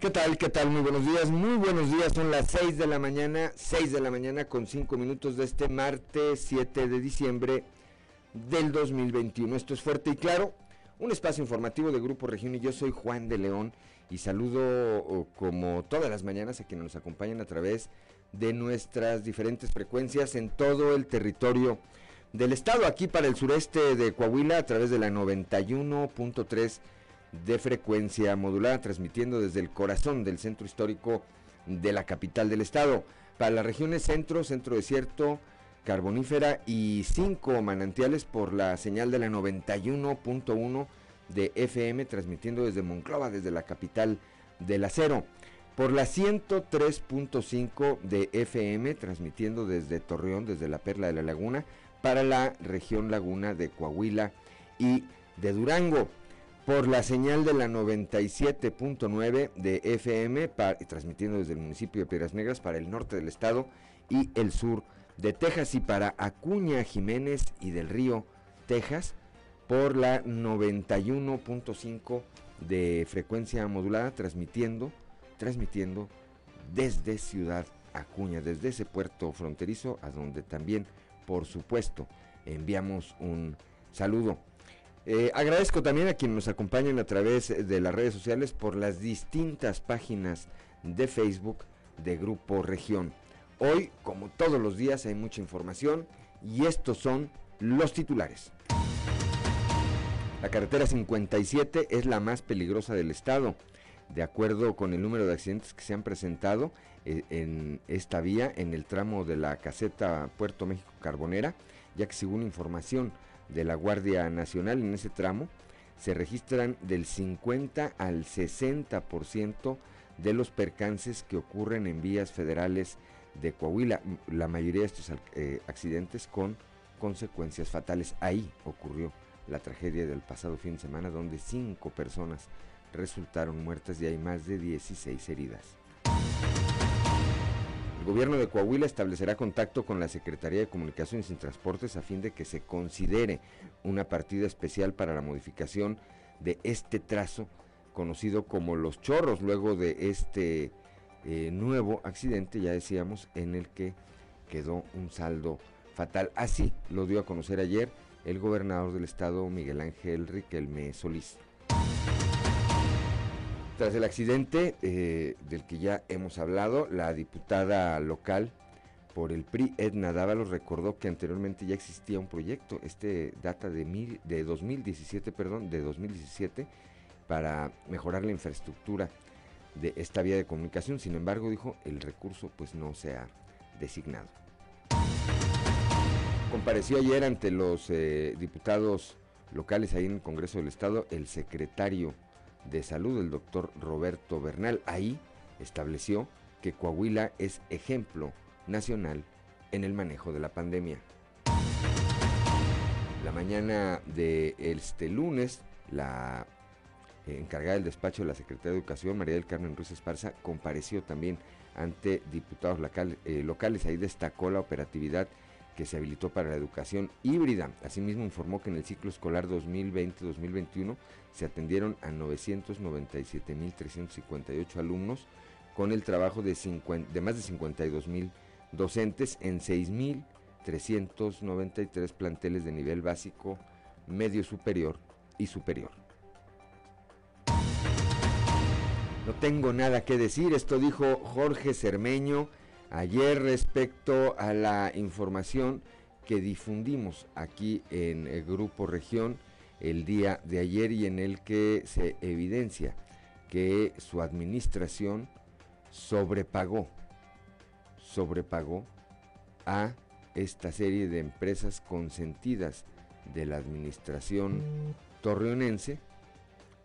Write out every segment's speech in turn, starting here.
¿Qué tal? ¿Qué tal? Muy buenos días, muy buenos días. Son las 6 de la mañana, 6 de la mañana con 5 minutos de este martes 7 de diciembre del 2021. Esto es Fuerte y Claro, un espacio informativo de Grupo Región y yo soy Juan de León y saludo como todas las mañanas a quienes nos acompañan a través de nuestras diferentes frecuencias en todo el territorio del estado, aquí para el sureste de Coahuila a través de la 91.3 de frecuencia modulada, transmitiendo desde el corazón del centro histórico de la capital del estado. Para las regiones centro, centro desierto, carbonífera y cinco manantiales por la señal de la 91.1 de FM, transmitiendo desde Monclova, desde la capital del acero. Por la 103.5 de FM, transmitiendo desde Torreón, desde la Perla de la Laguna, para la región Laguna de Coahuila y de Durango por la señal de la 97.9 de FM, transmitiendo desde el municipio de Piedras Negras para el norte del estado y el sur de Texas y para Acuña, Jiménez y del Río, Texas, por la 91.5 de frecuencia modulada, transmitiendo, transmitiendo desde Ciudad Acuña, desde ese puerto fronterizo, a donde también, por supuesto, enviamos un saludo. Eh, agradezco también a quienes nos acompañan a través de las redes sociales por las distintas páginas de Facebook de Grupo Región. Hoy, como todos los días, hay mucha información y estos son los titulares. La carretera 57 es la más peligrosa del estado. De acuerdo con el número de accidentes que se han presentado eh, en esta vía, en el tramo de la caseta Puerto México Carbonera, ya que según información de la Guardia Nacional en ese tramo se registran del 50 al 60% de los percances que ocurren en vías federales de Coahuila. La mayoría de estos eh, accidentes con consecuencias fatales. Ahí ocurrió la tragedia del pasado fin de semana donde cinco personas resultaron muertas y hay más de 16 heridas gobierno de Coahuila establecerá contacto con la Secretaría de Comunicaciones y Transportes a fin de que se considere una partida especial para la modificación de este trazo conocido como Los Chorros, luego de este eh, nuevo accidente, ya decíamos, en el que quedó un saldo fatal. Así lo dio a conocer ayer el gobernador del estado, Miguel Ángel Riquelme Solís. Tras el accidente eh, del que ya hemos hablado, la diputada local por el PRI, Edna Dávalos, recordó que anteriormente ya existía un proyecto, este data de, mil, de 2017, perdón, de 2017, para mejorar la infraestructura de esta vía de comunicación. Sin embargo, dijo, el recurso pues no se ha designado. Compareció ayer ante los eh, diputados locales ahí en el Congreso del Estado el secretario de Salud, el doctor Roberto Bernal. Ahí estableció que Coahuila es ejemplo nacional en el manejo de la pandemia. La mañana de este lunes, la encargada del despacho de la Secretaría de Educación, María del Carmen Ruiz Esparza, compareció también ante diputados eh, locales. Ahí destacó la operatividad que se habilitó para la educación híbrida. Asimismo informó que en el ciclo escolar 2020-2021 se atendieron a 997.358 alumnos con el trabajo de, de más de 52.000 docentes en 6.393 planteles de nivel básico, medio superior y superior. No tengo nada que decir, esto dijo Jorge Cermeño ayer respecto a la información que difundimos aquí en el Grupo Región el día de ayer y en el que se evidencia que su administración sobrepagó, sobrepagó a esta serie de empresas consentidas de la administración torreonense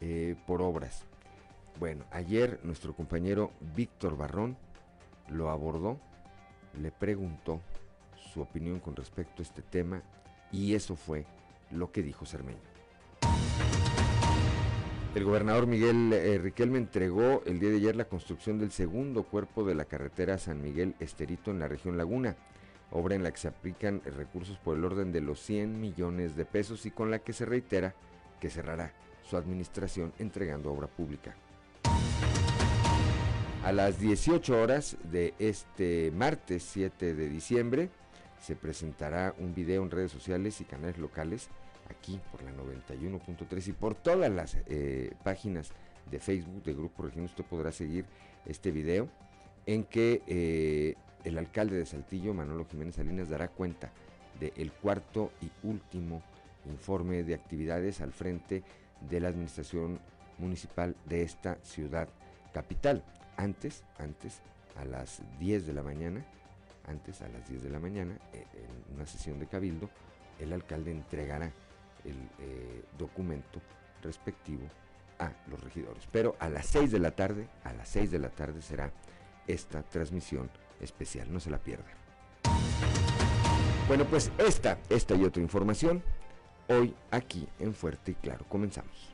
eh, por obras. Bueno, ayer nuestro compañero Víctor Barrón lo abordó, le preguntó su opinión con respecto a este tema y eso fue lo que dijo Cermeño. El gobernador Miguel eh, Riquelme entregó el día de ayer la construcción del segundo cuerpo de la carretera San Miguel Esterito en la región Laguna, obra en la que se aplican recursos por el orden de los 100 millones de pesos y con la que se reitera que cerrará su administración entregando obra pública. A las 18 horas de este martes 7 de diciembre se presentará un video en redes sociales y canales locales aquí por la 91.3 y por todas las eh, páginas de Facebook de Grupo Región usted podrá seguir este video en que eh, el alcalde de Saltillo, Manolo Jiménez Salinas, dará cuenta del cuarto y último informe de actividades al frente de la administración municipal de esta ciudad capital. Antes, antes, a las 10 de la mañana, antes a las 10 de la mañana, eh, en una sesión de cabildo, el alcalde entregará el eh, documento respectivo a los regidores. Pero a las 6 de la tarde, a las 6 de la tarde será esta transmisión especial. No se la pierdan. Bueno, pues esta, esta y otra información hoy aquí en Fuerte y Claro. Comenzamos.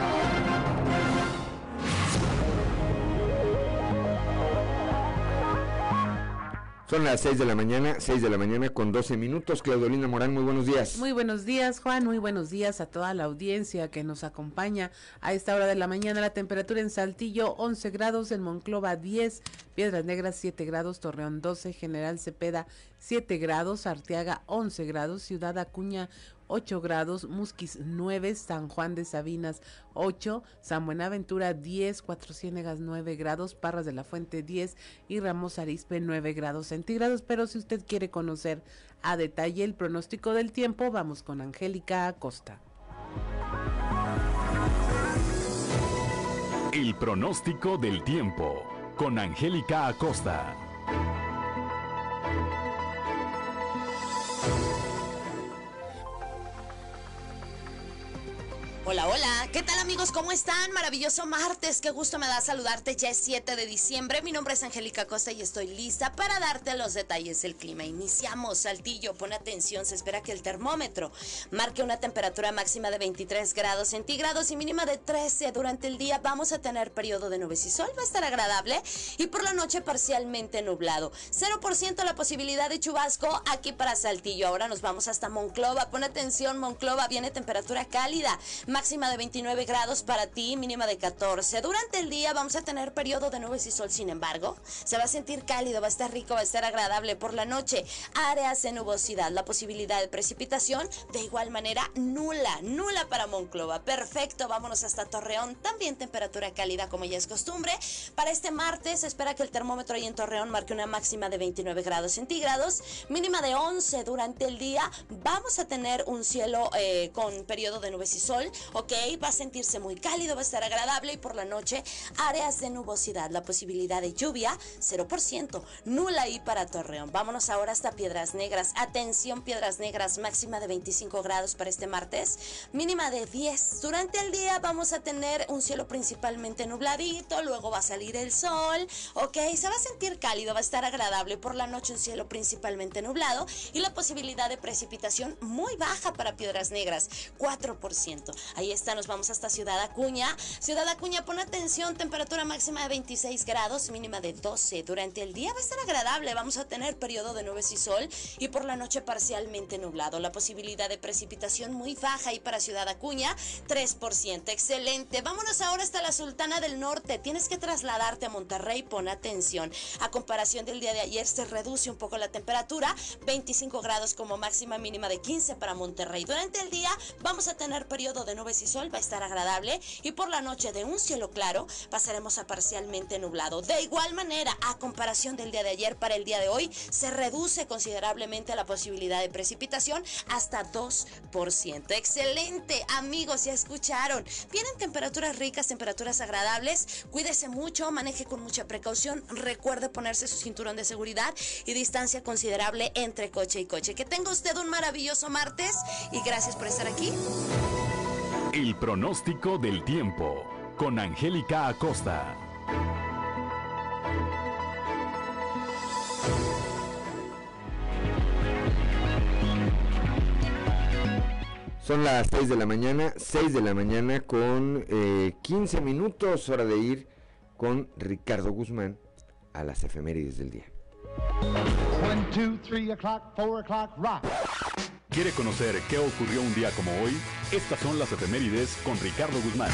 Son las 6 de la mañana, 6 de la mañana con 12 minutos. Claudolina Morán, muy buenos días. Muy buenos días, Juan. Muy buenos días a toda la audiencia que nos acompaña a esta hora de la mañana. La temperatura en Saltillo 11 grados, en Monclova 10, Piedras Negras 7 grados, Torreón 12, General Cepeda 7 grados, Arteaga 11 grados, Ciudad Acuña 8 grados, Musquis 9, San Juan de Sabinas 8, San Buenaventura 10, Cuatro Ciénegas 9 grados, Parras de la Fuente 10 y Ramos Arispe 9 grados centígrados. Pero si usted quiere conocer a detalle el pronóstico del tiempo, vamos con Angélica Acosta. El pronóstico del tiempo con Angélica Acosta. Hola, hola, ¿qué tal amigos? ¿Cómo están? Maravilloso martes, qué gusto me da saludarte, ya es 7 de diciembre, mi nombre es Angélica Costa y estoy lista para darte los detalles del clima. Iniciamos, Saltillo, pon atención, se espera que el termómetro marque una temperatura máxima de 23 grados centígrados y mínima de 13 durante el día. Vamos a tener periodo de nubes y sol, va a estar agradable y por la noche parcialmente nublado. 0% la posibilidad de chubasco aquí para Saltillo. Ahora nos vamos hasta Monclova, pon atención, Monclova, viene temperatura cálida máxima de 29 grados para ti, mínima de 14. Durante el día vamos a tener periodo de nubes y sol, sin embargo, se va a sentir cálido, va a estar rico, va a estar agradable por la noche. Áreas de nubosidad, la posibilidad de precipitación de igual manera nula, nula para Monclova. Perfecto, vámonos hasta Torreón, también temperatura cálida como ya es costumbre. Para este martes se espera que el termómetro ahí en Torreón marque una máxima de 29 grados centígrados, mínima de 11 durante el día. Vamos a tener un cielo eh, con periodo de nubes y sol ¿ok? Va a sentirse muy cálido, va a estar agradable y por la noche áreas de nubosidad, la posibilidad de lluvia 0%, nula ahí para Torreón. Vámonos ahora hasta Piedras Negras. Atención, Piedras Negras, máxima de 25 grados para este martes, mínima de 10. Durante el día vamos a tener un cielo principalmente nubladito, luego va a salir el sol, ¿ok? Se va a sentir cálido, va a estar agradable. Por la noche un cielo principalmente nublado y la posibilidad de precipitación muy baja para Piedras Negras, 4%. Ahí está, nos vamos hasta Ciudad Acuña. Ciudad Acuña, pon atención, temperatura máxima de 26 grados, mínima de 12. Durante el día va a estar agradable, vamos a tener periodo de nubes y sol y por la noche parcialmente nublado. La posibilidad de precipitación muy baja y para Ciudad Acuña, 3%. Excelente. Vámonos ahora hasta la Sultana del Norte. Tienes que trasladarte a Monterrey, pon atención. A comparación del día de ayer se reduce un poco la temperatura, 25 grados como máxima mínima de 15 para Monterrey. Durante el día vamos a tener periodo de nubes y sol, va a estar agradable y por la noche de un cielo claro pasaremos a parcialmente nublado. De igual manera, a comparación del día de ayer para el día de hoy, se reduce considerablemente la posibilidad de precipitación hasta 2%. Excelente, amigos, ya escucharon. Vienen temperaturas ricas, temperaturas agradables. Cuídese mucho, maneje con mucha precaución. Recuerde ponerse su cinturón de seguridad y distancia considerable entre coche y coche. Que tenga usted un maravilloso martes y gracias por estar aquí. El pronóstico del tiempo con Angélica Acosta. Son las 6 de la mañana, 6 de la mañana con eh, 15 minutos, hora de ir con Ricardo Guzmán a las efemérides del día. One, two, three o'clock, four o'clock, rock. ¿Quiere conocer qué ocurrió un día como hoy? Estas son las efemérides con Ricardo Guzmán.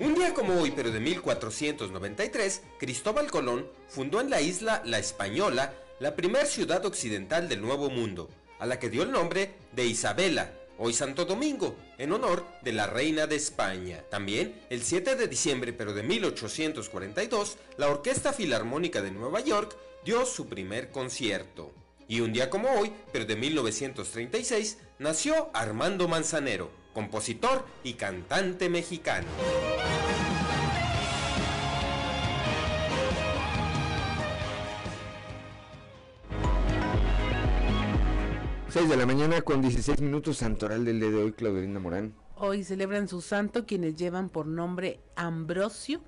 Un día como hoy, pero de 1493, Cristóbal Colón fundó en la isla La Española la primera ciudad occidental del Nuevo Mundo, a la que dio el nombre de Isabela, hoy Santo Domingo, en honor de la reina de España. También, el 7 de diciembre pero de 1842, la Orquesta Filarmónica de Nueva York dio su primer concierto. Y un día como hoy, pero de 1936, nació Armando Manzanero, compositor y cantante mexicano. 6 de la mañana con 16 minutos, santoral del día de hoy, Claudelina Morán. Hoy celebran su santo quienes llevan por nombre Ambrosio,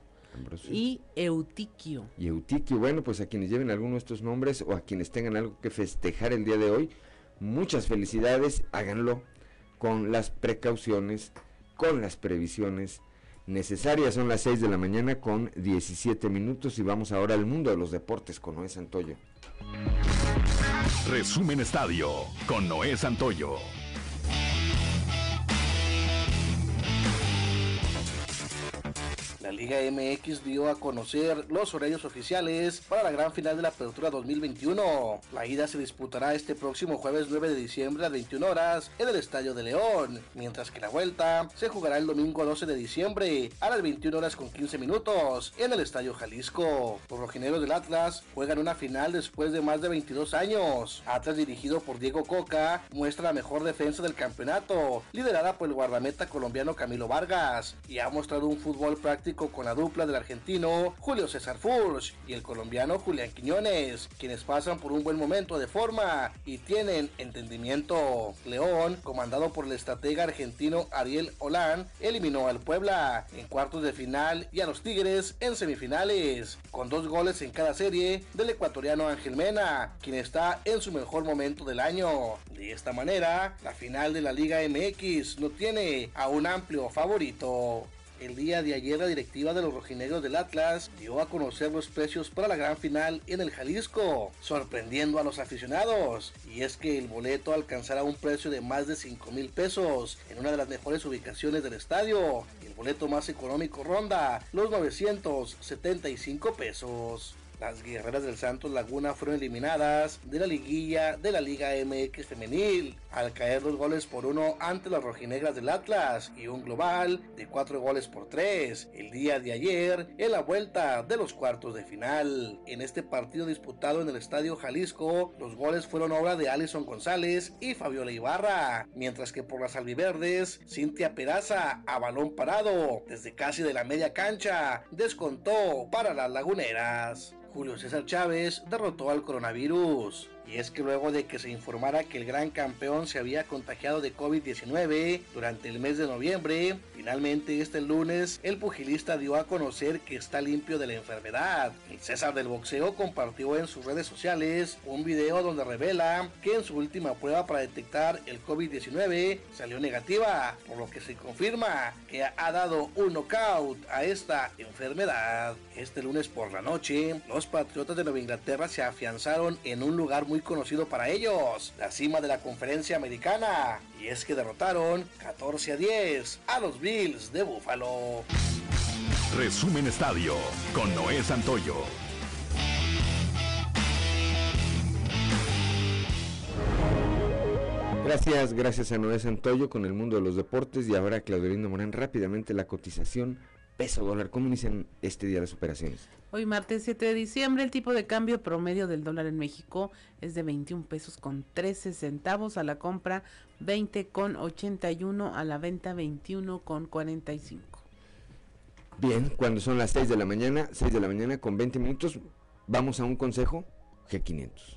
y Eutiquio. Y Eutiquio, bueno, pues a quienes lleven alguno de estos nombres o a quienes tengan algo que festejar el día de hoy, muchas felicidades, háganlo con las precauciones, con las previsiones necesarias. Son las 6 de la mañana con 17 minutos y vamos ahora al mundo de los deportes con Noé Santoyo. Resumen Estadio con Noé Santoyo. Liga MX dio a conocer los horarios oficiales para la gran final de la Apertura 2021. La ida se disputará este próximo jueves 9 de diciembre a 21 horas en el Estadio de León, mientras que la vuelta se jugará el domingo 12 de diciembre a las 21 horas con 15 minutos en el Estadio Jalisco. Los rojineros del Atlas juegan una final después de más de 22 años. Atlas dirigido por Diego Coca muestra la mejor defensa del campeonato, liderada por el guardameta colombiano Camilo Vargas, y ha mostrado un fútbol práctico con la dupla del argentino Julio César Furch y el colombiano Julián Quiñones, quienes pasan por un buen momento de forma y tienen entendimiento. León, comandado por el estratega argentino Ariel Holán, eliminó al Puebla en cuartos de final y a los Tigres en semifinales, con dos goles en cada serie del ecuatoriano Ángel Mena, quien está en su mejor momento del año. De esta manera, la final de la Liga MX no tiene a un amplio favorito. El día de ayer la directiva de los rojinegros del Atlas dio a conocer los precios para la gran final en el Jalisco, sorprendiendo a los aficionados. Y es que el boleto alcanzará un precio de más de 5 mil pesos en una de las mejores ubicaciones del estadio. El boleto más económico ronda los 975 pesos. Las guerreras del Santos Laguna fueron eliminadas de la liguilla de la Liga MX femenil al caer dos goles por uno ante las rojinegras del Atlas y un global de cuatro goles por tres el día de ayer en la vuelta de los cuartos de final. En este partido disputado en el Estadio Jalisco, los goles fueron obra de Alison González y Fabiola Ibarra, mientras que por las albiverdes, Cintia Peraza a balón parado desde casi de la media cancha descontó para las laguneras. Julio César Chávez derrotó al coronavirus. Y es que luego de que se informara que el gran campeón se había contagiado de COVID-19 durante el mes de noviembre, finalmente este lunes el pugilista dio a conocer que está limpio de la enfermedad. El César del boxeo compartió en sus redes sociales un video donde revela que en su última prueba para detectar el COVID-19 salió negativa, por lo que se confirma que ha dado un knockout a esta enfermedad. Este lunes por la noche, los Patriotas de Nueva Inglaterra se afianzaron en un lugar muy conocido para ellos, la cima de la conferencia americana. Y es que derrotaron 14 a 10 a los Bills de Buffalo. Resumen Estadio con Noé Santoyo. Gracias, gracias a Noé Santoyo con el mundo de los deportes y ahora Claudelina Morán rápidamente la cotización peso dólar. ¿Cómo inician este día las operaciones? Hoy martes 7 de diciembre el tipo de cambio promedio del dólar en México es de 21 pesos con 13 centavos a la compra, 20 con 81 a la venta, 21 con 45. Bien, cuando son las 6 de la mañana, 6 de la mañana con 20 minutos, vamos a un consejo G500.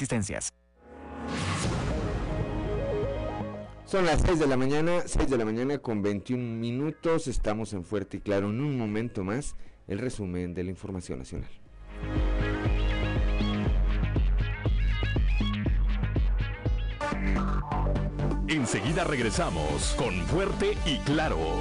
existencias. Son las 6 de la mañana, 6 de la mañana con 21 minutos. Estamos en Fuerte y Claro. En un momento más, el resumen de la información nacional. Enseguida regresamos con Fuerte y Claro.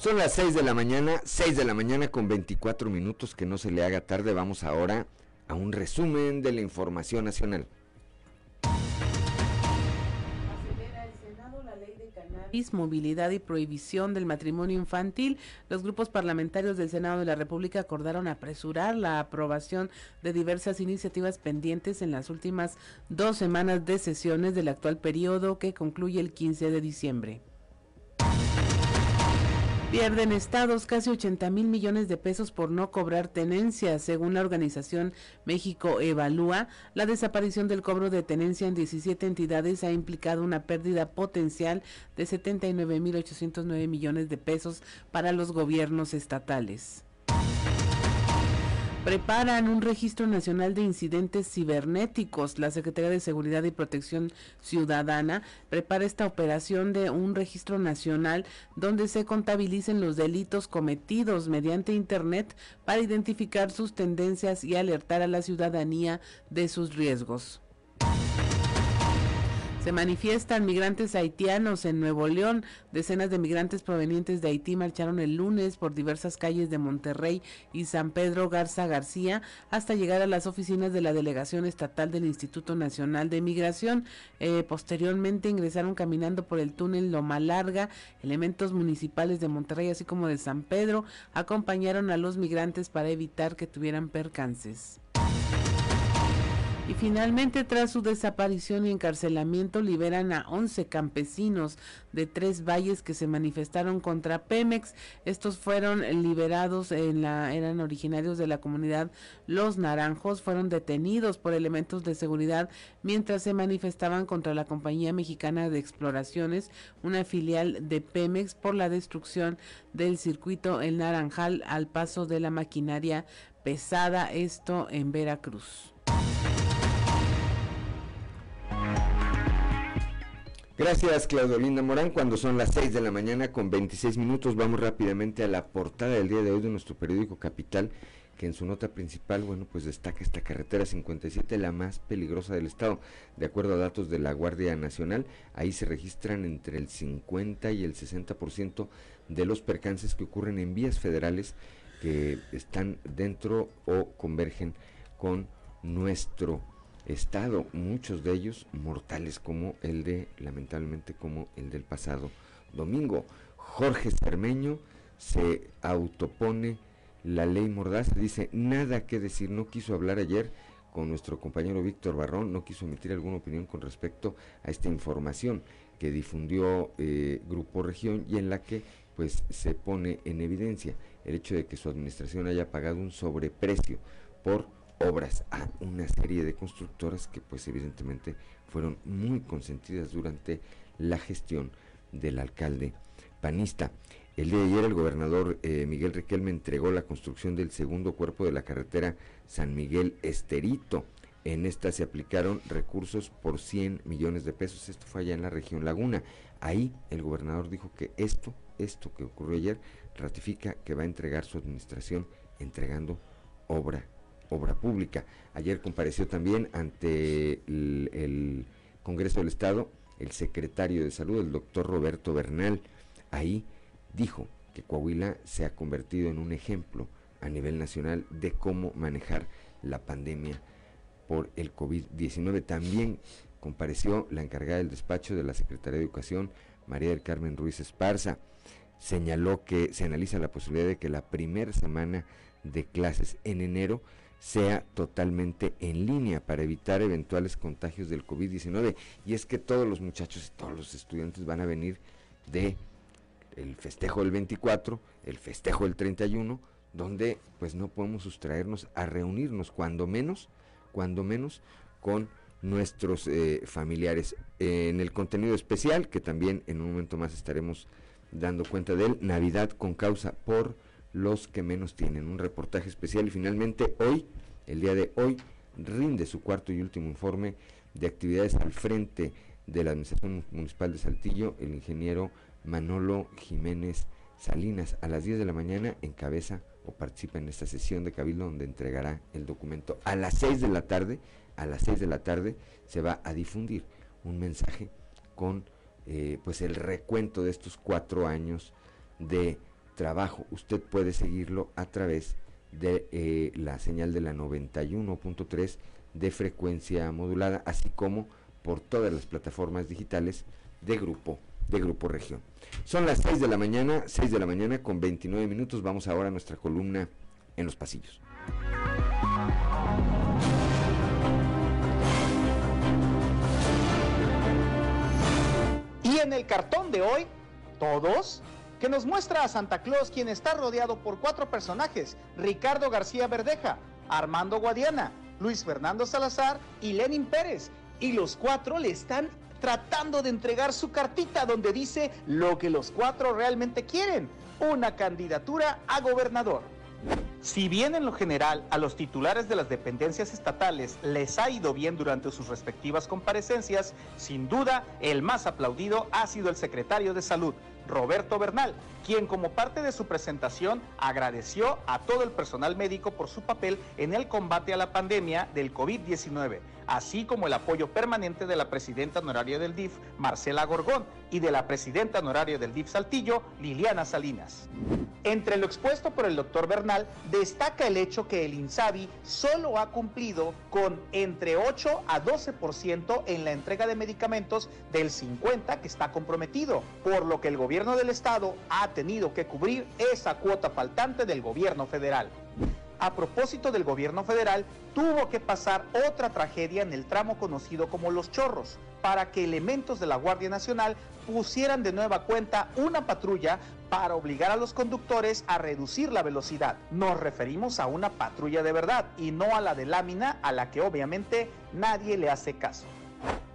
Son las 6 de la mañana, 6 de la mañana con 24 minutos, que no se le haga tarde. Vamos ahora a un resumen de la información nacional. movilidad y prohibición del matrimonio infantil, los grupos parlamentarios del Senado de la República acordaron apresurar la aprobación de diversas iniciativas pendientes en las últimas dos semanas de sesiones del actual periodo que concluye el 15 de diciembre. Pierden estados casi 80 mil millones de pesos por no cobrar tenencia. Según la organización México Evalúa, la desaparición del cobro de tenencia en 17 entidades ha implicado una pérdida potencial de 79 mil 809 millones de pesos para los gobiernos estatales preparan un registro nacional de incidentes cibernéticos. La Secretaría de Seguridad y Protección Ciudadana prepara esta operación de un registro nacional donde se contabilicen los delitos cometidos mediante Internet para identificar sus tendencias y alertar a la ciudadanía de sus riesgos. Se manifiestan migrantes haitianos en Nuevo León. Decenas de migrantes provenientes de Haití marcharon el lunes por diversas calles de Monterrey y San Pedro Garza García hasta llegar a las oficinas de la Delegación Estatal del Instituto Nacional de Migración. Eh, posteriormente ingresaron caminando por el túnel Loma Larga. Elementos municipales de Monterrey, así como de San Pedro, acompañaron a los migrantes para evitar que tuvieran percances. Y finalmente, tras su desaparición y encarcelamiento, liberan a 11 campesinos de tres valles que se manifestaron contra Pemex. Estos fueron liberados en la, eran originarios de la comunidad Los Naranjos, fueron detenidos por elementos de seguridad mientras se manifestaban contra la compañía mexicana de exploraciones, una filial de Pemex, por la destrucción del circuito El Naranjal al paso de la maquinaria pesada, esto en Veracruz. Gracias, Claudio Linda Morán. Cuando son las 6 de la mañana con 26 minutos, vamos rápidamente a la portada del día de hoy de nuestro periódico Capital, que en su nota principal, bueno, pues destaca esta carretera 57, la más peligrosa del estado. De acuerdo a datos de la Guardia Nacional, ahí se registran entre el 50 y el 60% de los percances que ocurren en vías federales que están dentro o convergen con nuestro estado, muchos de ellos mortales como el de, lamentablemente, como el del pasado domingo. Jorge Cermeño se autopone la ley Mordaza, dice nada que decir, no quiso hablar ayer con nuestro compañero Víctor Barrón, no quiso emitir alguna opinión con respecto a esta información que difundió eh, Grupo Región y en la que pues se pone en evidencia el hecho de que su administración haya pagado un sobreprecio por obras a una serie de constructoras que pues evidentemente fueron muy consentidas durante la gestión del alcalde panista. El día de ayer el gobernador eh, Miguel Riquelme entregó la construcción del segundo cuerpo de la carretera San Miguel Esterito. En esta se aplicaron recursos por 100 millones de pesos. Esto fue allá en la región Laguna. Ahí el gobernador dijo que esto, esto que ocurrió ayer, ratifica que va a entregar su administración entregando obra obra pública. Ayer compareció también ante el, Congreso del Estado el secretario de Salud, el doctor Roberto Bernal. Ahí dijo que Coahuila se ha convertido en un ejemplo a nivel nacional de cómo manejar la pandemia por el COVID-19. También compareció la encargada del despacho de la Secretaría de Educación, María del Carmen Ruiz Esparza. señaló que se analiza la posibilidad de que la primera semana de clases en enero sea totalmente en línea para evitar eventuales contagios del COVID-19. Y es que todos los muchachos y todos los estudiantes van a venir de el festejo del 24, el festejo del 31, donde pues no podemos sustraernos a reunirnos cuando menos, cuando menos con nuestros eh, familiares. en el contenido especial, que también en un momento más estaremos dando cuenta de él, Navidad con causa por los que menos tienen. Un reportaje especial y finalmente hoy, el día de hoy, rinde su cuarto y último informe de actividades al frente de la Administración Municipal de Saltillo, el ingeniero Manolo Jiménez Salinas. A las 10 de la mañana encabeza o participa en esta sesión de Cabildo donde entregará el documento. A las 6 de la tarde, a las 6 de la tarde se va a difundir un mensaje con eh, pues el recuento de estos cuatro años de trabajo. Usted puede seguirlo a través de eh, la señal de la 91.3 de frecuencia modulada, así como por todas las plataformas digitales de Grupo, de Grupo Región. Son las 6 de la mañana, 6 de la mañana con 29 minutos. Vamos ahora a nuestra columna en los pasillos. Y en el cartón de hoy, todos que nos muestra a Santa Claus quien está rodeado por cuatro personajes, Ricardo García Verdeja, Armando Guadiana, Luis Fernando Salazar y Lenin Pérez. Y los cuatro le están tratando de entregar su cartita donde dice lo que los cuatro realmente quieren, una candidatura a gobernador. Si bien en lo general a los titulares de las dependencias estatales les ha ido bien durante sus respectivas comparecencias, sin duda el más aplaudido ha sido el secretario de Salud, Roberto Bernal, quien como parte de su presentación agradeció a todo el personal médico por su papel en el combate a la pandemia del COVID-19, así como el apoyo permanente de la presidenta honoraria del DIF, Marcela Gorgón, y de la presidenta honoraria del DIF Saltillo, Liliana Salinas. Entre lo expuesto por el doctor Bernal, destaca el hecho que el INSABI solo ha cumplido con entre 8 a 12% en la entrega de medicamentos del 50% que está comprometido, por lo que el gobierno del estado ha tenido que cubrir esa cuota faltante del gobierno federal a propósito del gobierno federal, tuvo que pasar otra tragedia en el tramo conocido como Los Chorros, para que elementos de la Guardia Nacional pusieran de nueva cuenta una patrulla para obligar a los conductores a reducir la velocidad. Nos referimos a una patrulla de verdad y no a la de lámina a la que obviamente nadie le hace caso.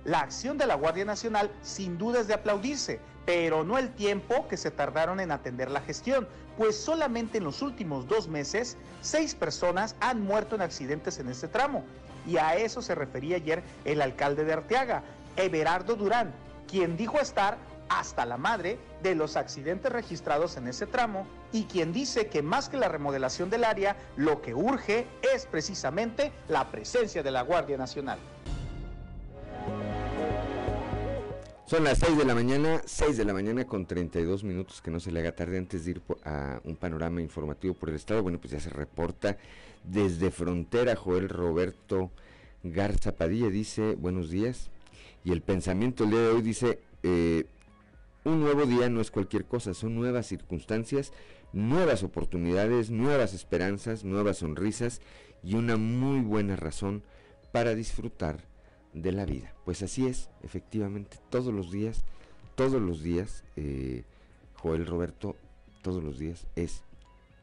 La acción de la Guardia Nacional sin duda es de aplaudirse, pero no el tiempo que se tardaron en atender la gestión, pues solamente en los últimos dos meses, seis personas han muerto en accidentes en este tramo. Y a eso se refería ayer el alcalde de Arteaga, Everardo Durán, quien dijo estar hasta la madre de los accidentes registrados en ese tramo y quien dice que más que la remodelación del área, lo que urge es precisamente la presencia de la Guardia Nacional. Son las 6 de la mañana, 6 de la mañana con 32 minutos, que no se le haga tarde antes de ir a un panorama informativo por el estado. Bueno, pues ya se reporta desde frontera Joel Roberto Garza Padilla, dice buenos días. Y el pensamiento el día de hoy dice, eh, un nuevo día no es cualquier cosa, son nuevas circunstancias, nuevas oportunidades, nuevas esperanzas, nuevas sonrisas y una muy buena razón para disfrutar de la vida. Pues así es, efectivamente, todos los días, todos los días, eh, Joel Roberto, todos los días es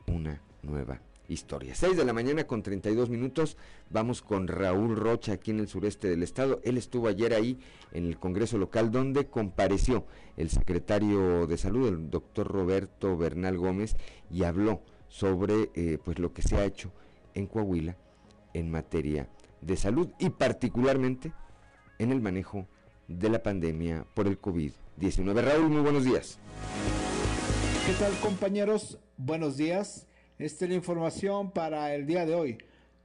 una nueva historia. 6 de la mañana con 32 minutos, vamos con Raúl Rocha aquí en el sureste del estado. Él estuvo ayer ahí en el Congreso local donde compareció el secretario de salud, el doctor Roberto Bernal Gómez, y habló sobre eh, pues lo que se ha hecho en Coahuila en materia de salud y particularmente en el manejo de la pandemia por el COVID-19. Raúl, muy buenos días. ¿Qué tal compañeros? Buenos días. Esta es la información para el día de hoy.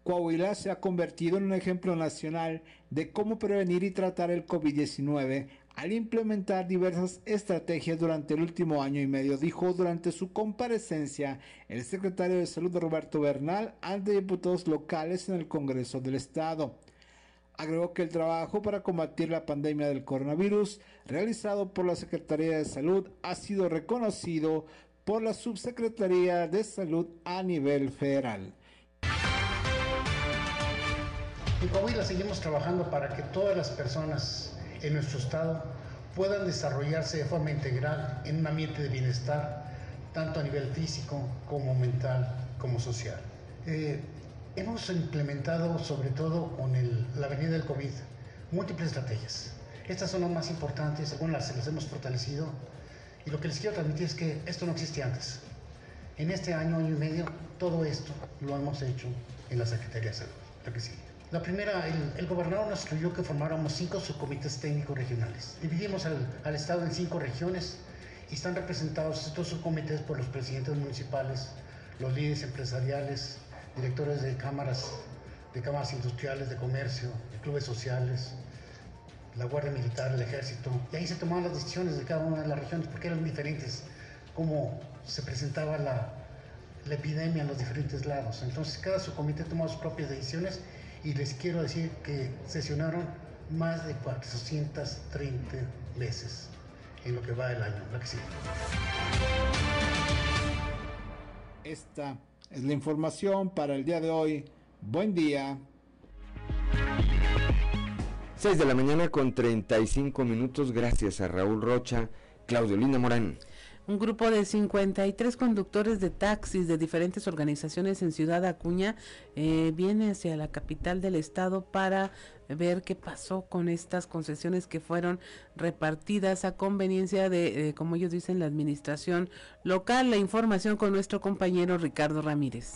Coahuila se ha convertido en un ejemplo nacional de cómo prevenir y tratar el COVID-19 al implementar diversas estrategias durante el último año y medio, dijo durante su comparecencia el secretario de Salud Roberto Bernal ante diputados locales en el Congreso del Estado. Agregó que el trabajo para combatir la pandemia del coronavirus realizado por la Secretaría de Salud ha sido reconocido por la Subsecretaría de Salud a nivel federal. En Coahuila seguimos trabajando para que todas las personas en nuestro estado puedan desarrollarse de forma integral en un ambiente de bienestar, tanto a nivel físico como mental como social. Eh, hemos implementado, sobre todo con el, la venida del COVID, múltiples estrategias. Estas son las más importantes, algunas las hemos fortalecido. Y lo que les quiero transmitir es que esto no existía antes. En este año, año y medio, todo esto lo hemos hecho en la Secretaría de Salud. Lo que. La primera, el, gobernador nos instruyó que formáramos cinco subcomités técnicos regionales. Dividimos al, al, Estado en cinco regiones y están representados estos subcomités por los presidentes municipales, los líderes empresariales, directores de cámaras, de cámaras industriales, de comercio, de clubes sociales, la Guardia Militar, el Ejército. Y ahí se tomaban las decisiones de cada una de las regiones porque eran diferentes, cómo se presentaba la, epidemia en los diferentes lados. Entonces cada subcomité tomaba sus propias decisiones y les quiero decir que sesionaron más de 430 veces en lo que va del año. La que sigue. Esta es la información para el día de hoy. Buen día. 6 de la mañana con 35 minutos. Gracias a Raúl Rocha, Claudio Linda Morán. Un grupo de 53 conductores de taxis de diferentes organizaciones en Ciudad Acuña eh, viene hacia la capital del estado para ver qué pasó con estas concesiones que fueron repartidas a conveniencia de, eh, como ellos dicen, la administración local. La información con nuestro compañero Ricardo Ramírez.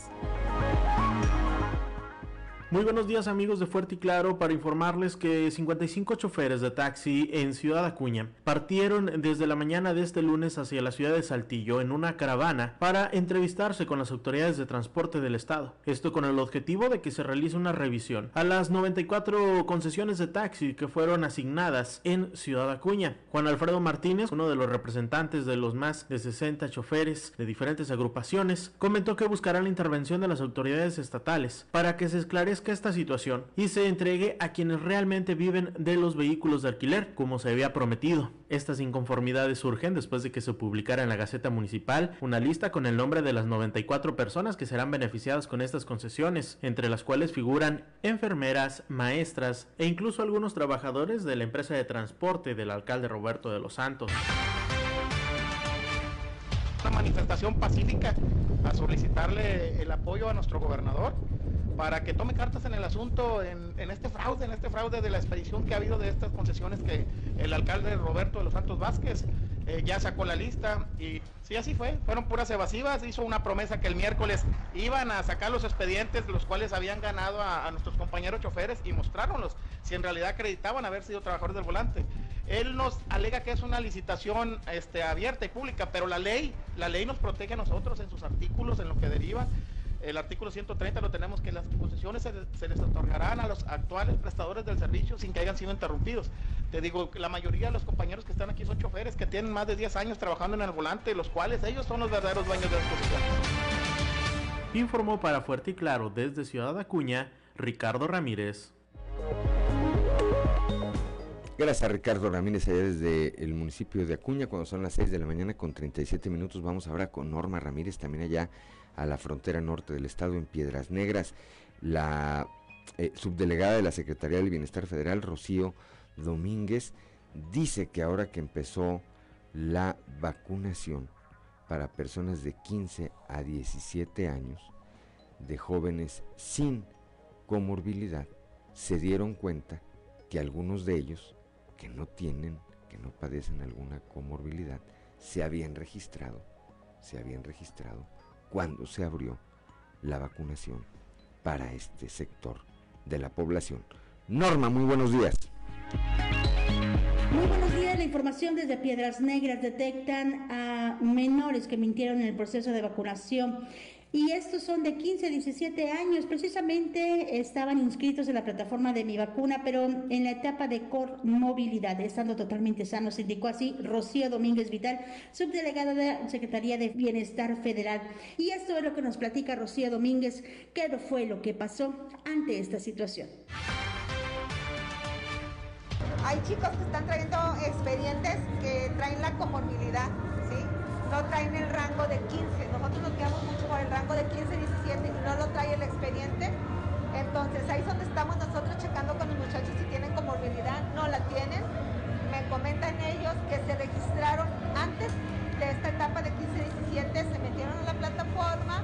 Muy buenos días amigos de Fuerte y Claro para informarles que 55 choferes de taxi en Ciudad Acuña partieron desde la mañana de este lunes hacia la ciudad de Saltillo en una caravana para entrevistarse con las autoridades de transporte del estado. Esto con el objetivo de que se realice una revisión a las 94 concesiones de taxi que fueron asignadas en Ciudad Acuña. Juan Alfredo Martínez, uno de los representantes de los más de 60 choferes de diferentes agrupaciones, comentó que buscarán la intervención de las autoridades estatales para que se esclarezca esta situación y se entregue a quienes realmente viven de los vehículos de alquiler, como se había prometido. Estas inconformidades surgen después de que se publicara en la Gaceta Municipal una lista con el nombre de las 94 personas que serán beneficiadas con estas concesiones, entre las cuales figuran enfermeras, maestras e incluso algunos trabajadores de la empresa de transporte del alcalde Roberto de los Santos una manifestación pacífica a solicitarle el apoyo a nuestro gobernador para que tome cartas en el asunto, en, este fraude, en este fraude de la expedición que ha habido de estas concesiones que el alcalde Roberto de los Santos Vázquez eh, ya sacó la lista y sí, así fue, fueron puras evasivas, hizo una promesa que el miércoles iban a sacar los expedientes, los cuales habían ganado a, nuestros compañeros choferes y mostraronlos, si en realidad acreditaban haber sido trabajadores del volante. Él nos alega que es una licitación este, abierta y pública, pero la ley, la ley nos protege a nosotros en sus artículos, en lo que deriva el artículo 130 lo tenemos que las concesiones se, les otorgarán a los actuales prestadores del servicio sin que hayan sido interrumpidos. Te digo, la mayoría de los compañeros que están aquí son choferes que tienen más de 10 años trabajando en el volante, los cuales ellos son los verdaderos dueños de las concesiones. Informó para Fuerte y Claro desde Ciudad Acuña, Ricardo Ramírez. Gracias a Ricardo Ramírez allá desde el municipio de Acuña, cuando son las 6 de la mañana con 37 minutos. Vamos ahora con Norma Ramírez, también allá a la frontera norte del estado en Piedras Negras. La eh, subdelegada de la Secretaría del Bienestar Federal, Rocío Domínguez, dice que ahora que empezó la vacunación para personas de 15 a 17 años, de jóvenes sin comorbilidad, se dieron cuenta que algunos de ellos, que no tienen, que no padecen alguna comorbilidad, se habían registrado, se habían registrado cuando se abrió la vacunación para este sector de la población. Norma, muy buenos días. Muy buenos días. La información desde Piedras Negras detectan a menores que mintieron en el proceso de vacunación. Y estos son de 15 a 17 años. Precisamente estaban inscritos en la plataforma de Mi Vacuna, pero en la etapa de movilidad, estando totalmente sanos, indicó así Rocío Domínguez Vital, subdelegada de la Secretaría de Bienestar Federal. Y esto es lo que nos platica Rocío Domínguez, qué fue lo que pasó ante esta situación. Hay chicos que están trayendo expedientes que traen la comorbilidad, ¿sí? No traen el rango de 15. Nosotros nos quedamos mucho con el rango de 15, 17 y no lo trae el expediente. Entonces ahí es donde estamos nosotros checando con los muchachos si tienen comorbilidad, no la tienen. Me comentan ellos que se registraron antes de esta etapa de 15-17, se metieron a la plataforma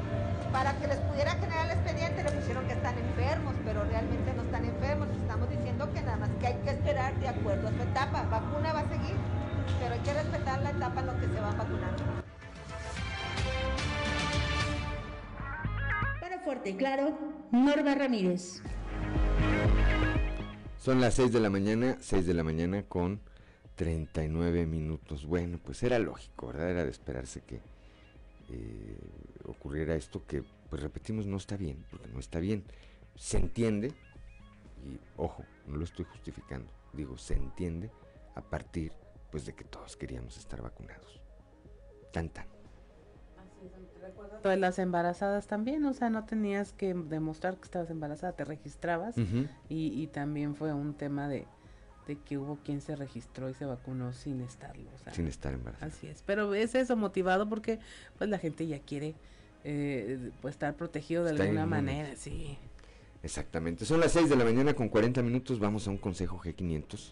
para que les pudiera generar el expediente, le pusieron que están enfermos, pero realmente no están enfermos. Estamos diciendo que nada más que hay que esperar de acuerdo a su etapa. Vacuna va a seguir, pero hay que respetar la etapa en la que se van vacunando. Fuerte y Claro, Norma Ramírez. Son las 6 de la mañana, 6 de la mañana con 39 minutos. Bueno, pues era lógico, ¿verdad? Era de esperarse que eh, ocurriera esto que, pues repetimos, no está bien, porque no está bien. Se entiende, y ojo, no lo estoy justificando, digo, se entiende a partir pues de que todos queríamos estar vacunados. Tan tan. De las embarazadas también, o sea, no tenías que demostrar que estabas embarazada, te registrabas y, y también fue un tema de, de que hubo quien se registró y se vacunó sin estarlo. o sea, Sin estar embarazada. Así es, pero es eso motivado porque pues la gente ya quiere eh, pues estar protegido de alguna manera, sí. Exactamente. Son las 6 de la mañana con 40 minutos. Vamos a un consejo G500.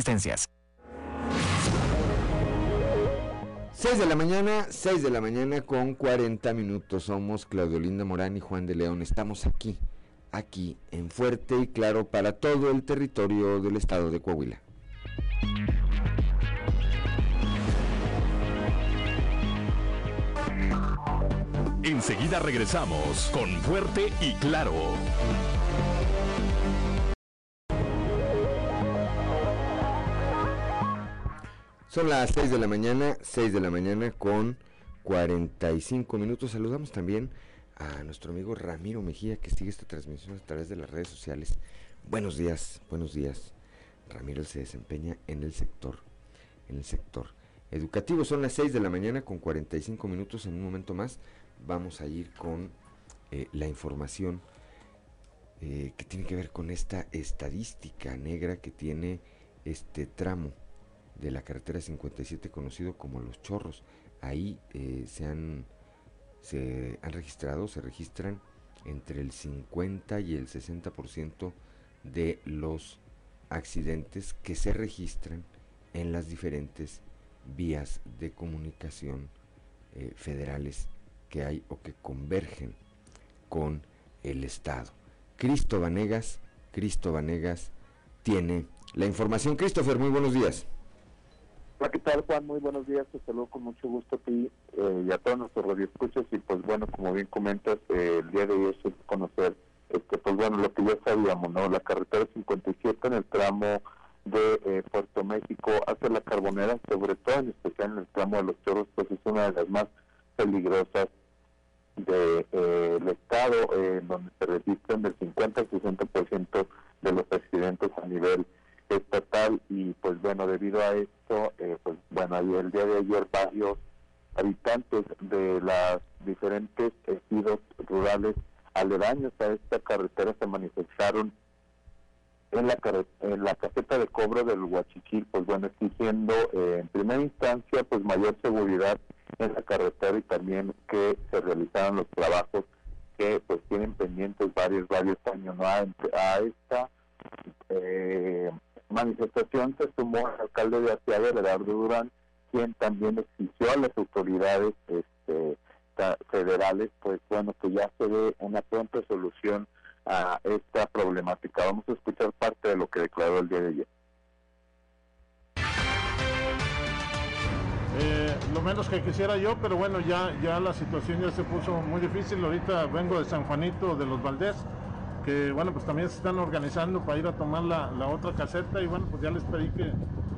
existencias. 6 de la mañana, 6 de la mañana con 40 minutos. Somos Claudio Linda Morán y Juan de León. Estamos aquí, aquí, en Fuerte y Claro para todo el territorio del estado de Coahuila. Enseguida regresamos con Fuerte y Claro. Son las 6 de la mañana, 6 de la mañana con 45 minutos. Saludamos también a nuestro amigo Ramiro Mejía que sigue esta transmisión a través de las redes sociales. Buenos días, buenos días. Ramiro se desempeña en el sector, en el sector educativo. Son las 6 de la mañana con 45 minutos. En un momento más vamos a ir con eh, la información eh, que tiene que ver con esta estadística negra que tiene este tramo de la carretera 57 conocido como Los Chorros. Ahí eh, se, han, se han registrado, se registran entre el 50 y el 60% de los accidentes que se registran en las diferentes vías de comunicación eh, federales que hay o que convergen con el Estado. Cristo Vanegas, Cristo Vanegas tiene la información. Christopher, muy buenos días. Hola, ¿qué tal, Juan? Muy buenos días. Te saludo con mucho gusto a ti eh, y a todos nuestros radioescuchas. Y pues bueno, como bien comentas, eh, el día de hoy es conocer, este, pues bueno, lo que ya sabíamos, ¿no? La carretera 57 en el tramo de eh, Puerto México hacia la Carbonera, sobre todo en especial en el tramo de los Chorros, pues es una de las más peligrosas del de, el estado, eh, donde se registran del 50 al 60% de los accidentes a nivel estatal y pues bueno debido a esto eh, pues bueno el día de ayer varios habitantes de las diferentes ejidos rurales aledaños a esta carretera se manifestaron en la en la caseta de cobro del Huachichil pues bueno exigiendo eh, en primera instancia pues mayor seguridad en la carretera y también que se realizaran los trabajos que pues tienen pendientes varios varios años ¿no? a, a esta eh, manifestación se sumó el alcalde de Arteaga, Gerardo Durán, quien también exigió a las autoridades este, federales, pues bueno, que ya se dé una pronta solución a esta problemática. Vamos a escuchar parte de lo que declaró el día de ayer. Eh, lo menos que quisiera yo, pero bueno, ya, ya la situación ya se puso muy difícil. Ahorita vengo de San Juanito de los Valdés, que bueno, pues también se están organizando para ir a tomar la, la otra caseta y bueno, pues ya les pedí que,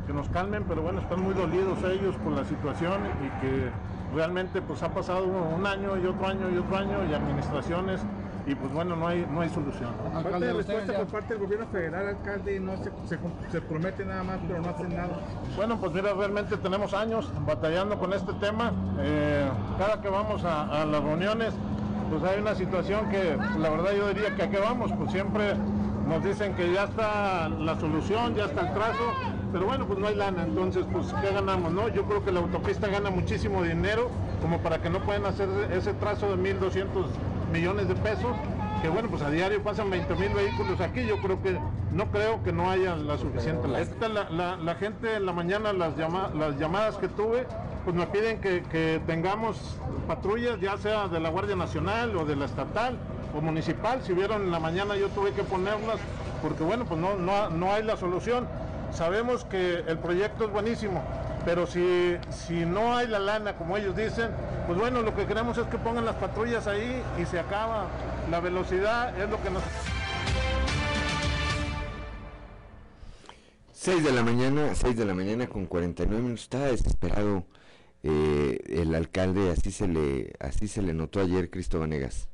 que nos calmen, pero bueno, están muy dolidos ellos por la situación y que realmente pues ha pasado un año y otro año y otro año y administraciones y pues bueno, no hay, no hay solución. Aparte de respuesta por parte del gobierno federal, alcalde, no se, se, promete nada más, pero no hacen nada. Bueno, pues mira, realmente tenemos años batallando con este tema. Eh, cada que vamos a, a, las reuniones, pues hay una situación que la verdad yo diría que a qué vamos, pues siempre nos dicen que ya está la solución, ya está el trazo, pero bueno, pues no hay lana, entonces pues ¿qué ganamos? no? Yo creo que la autopista gana muchísimo dinero como para que no puedan hacer ese trazo de 1.200 millones de pesos, que bueno, pues a diario pasan 20 mil vehículos aquí, yo creo que no creo que no haya la suficiente lana. La, la, gente en la mañana, las, las llamadas que tuve, pues me piden que, que tengamos patrullas, ya sea de la Guardia Nacional o de la estatal, o municipal, si vieron en la mañana yo tuve que ponerlas porque bueno, pues no, no, no hay la solución. Sabemos que el proyecto es buenísimo, pero si, si no hay la lana, como ellos dicen, pues bueno, lo que queremos es que pongan las patrullas ahí y se acaba. La velocidad es lo que nos... 6 de la mañana, 6 de la mañana con 49 minutos, estaba desesperado eh, el alcalde, así se le, así se le notó ayer Cristóbal Negas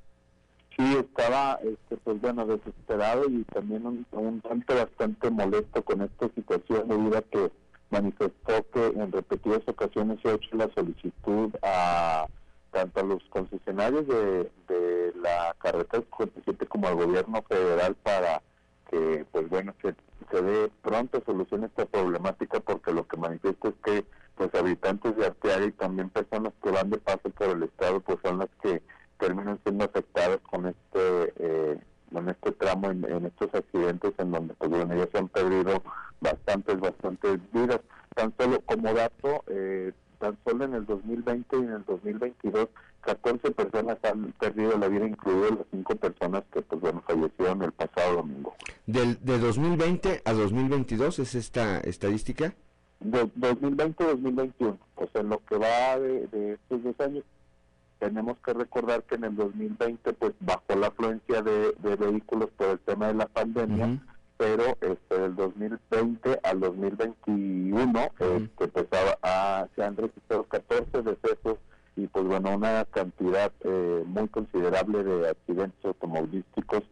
sí estaba, este, pues bueno, desesperado y también un, tanto bastante molesto con esta situación debido a que manifestó que en repetidas ocasiones se ha hecho la solicitud a tanto a los concesionarios de, de la carretera 57 como al gobierno federal para que, pues bueno, que se dé pronto solución a esta problemática porque lo que manifiesta es que pues habitantes de Arteaga y también personas que van de paso por el estado pues son las que terminan siendo afectados con este eh, con este tramo en, estos accidentes en donde pues bueno ya se han perdido bastantes bastantes vidas. Tan solo como dato eh, tan solo en el 2020 y en el 2022 14 personas han perdido la vida incluidas las cinco personas que pues bueno fallecieron el pasado domingo. Del de 2020 a 2022 es esta estadística de 2020 a 2021 o sea en lo que va de, de estos dos años tenemos que recordar que en el 2020 pues bajó la afluencia de, vehículos por el tema de la pandemia, pero este del 2020 al 2021 este, pues, se han registrado 14 decesos y pues bueno una cantidad eh, muy considerable de accidentes automovilísticos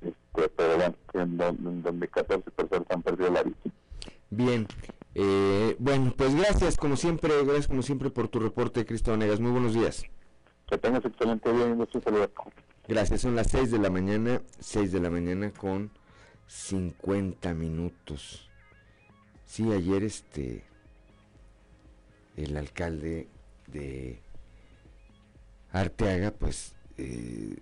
este, pero bueno en, donde 14 personas han perdido la vida. Bien, eh, bueno, pues gracias como siempre, gracias como siempre por tu reporte, Cristo Negas. Muy buenos días. Que tengas excelente día y mucho saludo. Gracias, son las 6 de la mañana, 6 de la mañana con 50 minutos. Sí, ayer este, el alcalde de Arteaga, pues, eh,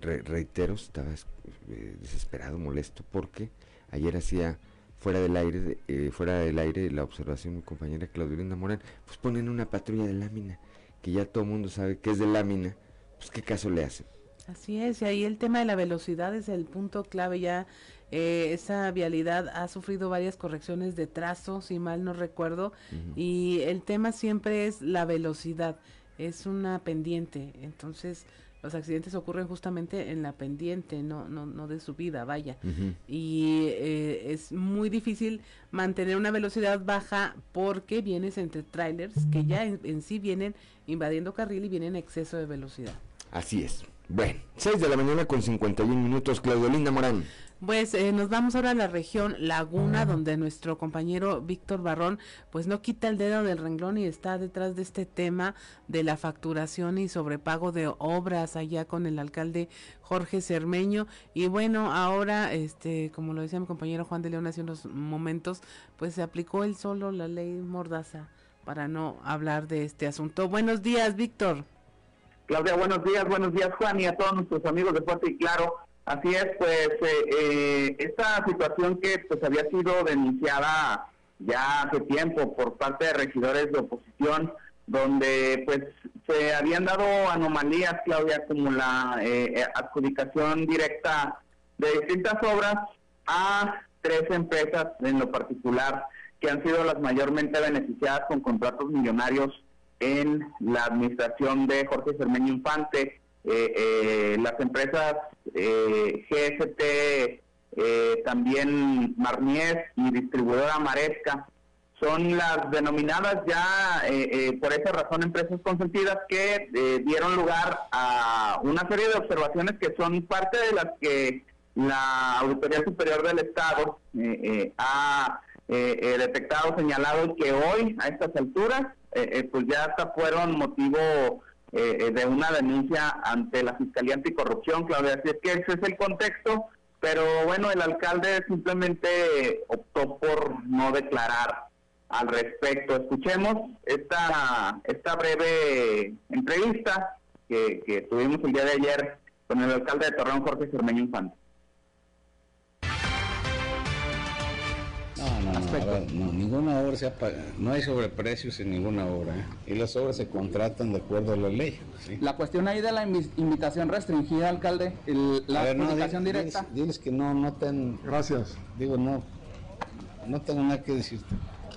reitero, estaba eh, desesperado, molesto, porque ayer hacía fuera del aire, eh, fuera del aire la observación mi compañera Claudia Linda Morán, pues ponen una patrulla de lámina que ya todo el mundo sabe que es de lámina, pues qué caso le hacen. Así es, y ahí el tema de la velocidad es el punto clave ya. Eh, esa vialidad ha sufrido varias correcciones de trazo, si mal no recuerdo, y el tema siempre es la velocidad, es una pendiente, entonces los accidentes ocurren justamente en la pendiente, no, no, no de subida, vaya. Y eh, es muy difícil mantener una velocidad baja porque vienes entre trailers que ya en, sí vienen invadiendo carril y vienen en exceso de velocidad. Así es. Bueno, 6 de la mañana con 51 minutos, Claudio Linda Morán. Pues eh, nos vamos ahora a la región Laguna, donde nuestro compañero Víctor Barrón, pues no quita el dedo del renglón y está detrás de este tema de la facturación y sobrepago de obras allá con el alcalde Jorge Cermeño. Y bueno, ahora, este, como lo decía mi compañero Juan de León hace unos momentos, pues se aplicó él solo la ley Mordaza para no hablar de este asunto. Buenos días, Víctor. Claudia, buenos días, buenos días, Juan, y a todos nuestros amigos de Fuerte y Claro. Así es, pues eh, eh, esta situación que pues había sido denunciada ya hace tiempo por parte de regidores de oposición, donde pues se habían dado anomalías, Claudia, como la eh, adjudicación directa de distintas obras a tres empresas en lo particular que han sido las mayormente beneficiadas con contratos millonarios en la administración de Jorge Cermeño Infante eh, eh, las empresas eh, GST, también Marnies y distribuidora Maresca, son las denominadas ya eh, eh, por esa razón empresas consentidas que eh, dieron lugar a una serie de observaciones que son parte de las que la Auditoría Superior del Estado ha detectado, señalado y que hoy a estas alturas pues ya hasta fueron motivo de una denuncia ante la Fiscalía Anticorrupción, Claudia. Así es que ese es el contexto, pero bueno, el alcalde simplemente optó por no declarar al respecto. Escuchemos esta, esta breve entrevista que, que tuvimos el día de ayer con el alcalde de Torreón, Jorge Cermeño Infante. No, ninguna obra se ha no hay sobreprecios en ninguna obra ¿eh? y las obras se contratan de acuerdo a la ley. La cuestión ahí de la invitación restringida, alcalde, la comunicación directa. Diles, que no, no ten... Gracias. Digo, no, no tengo nada que decirte.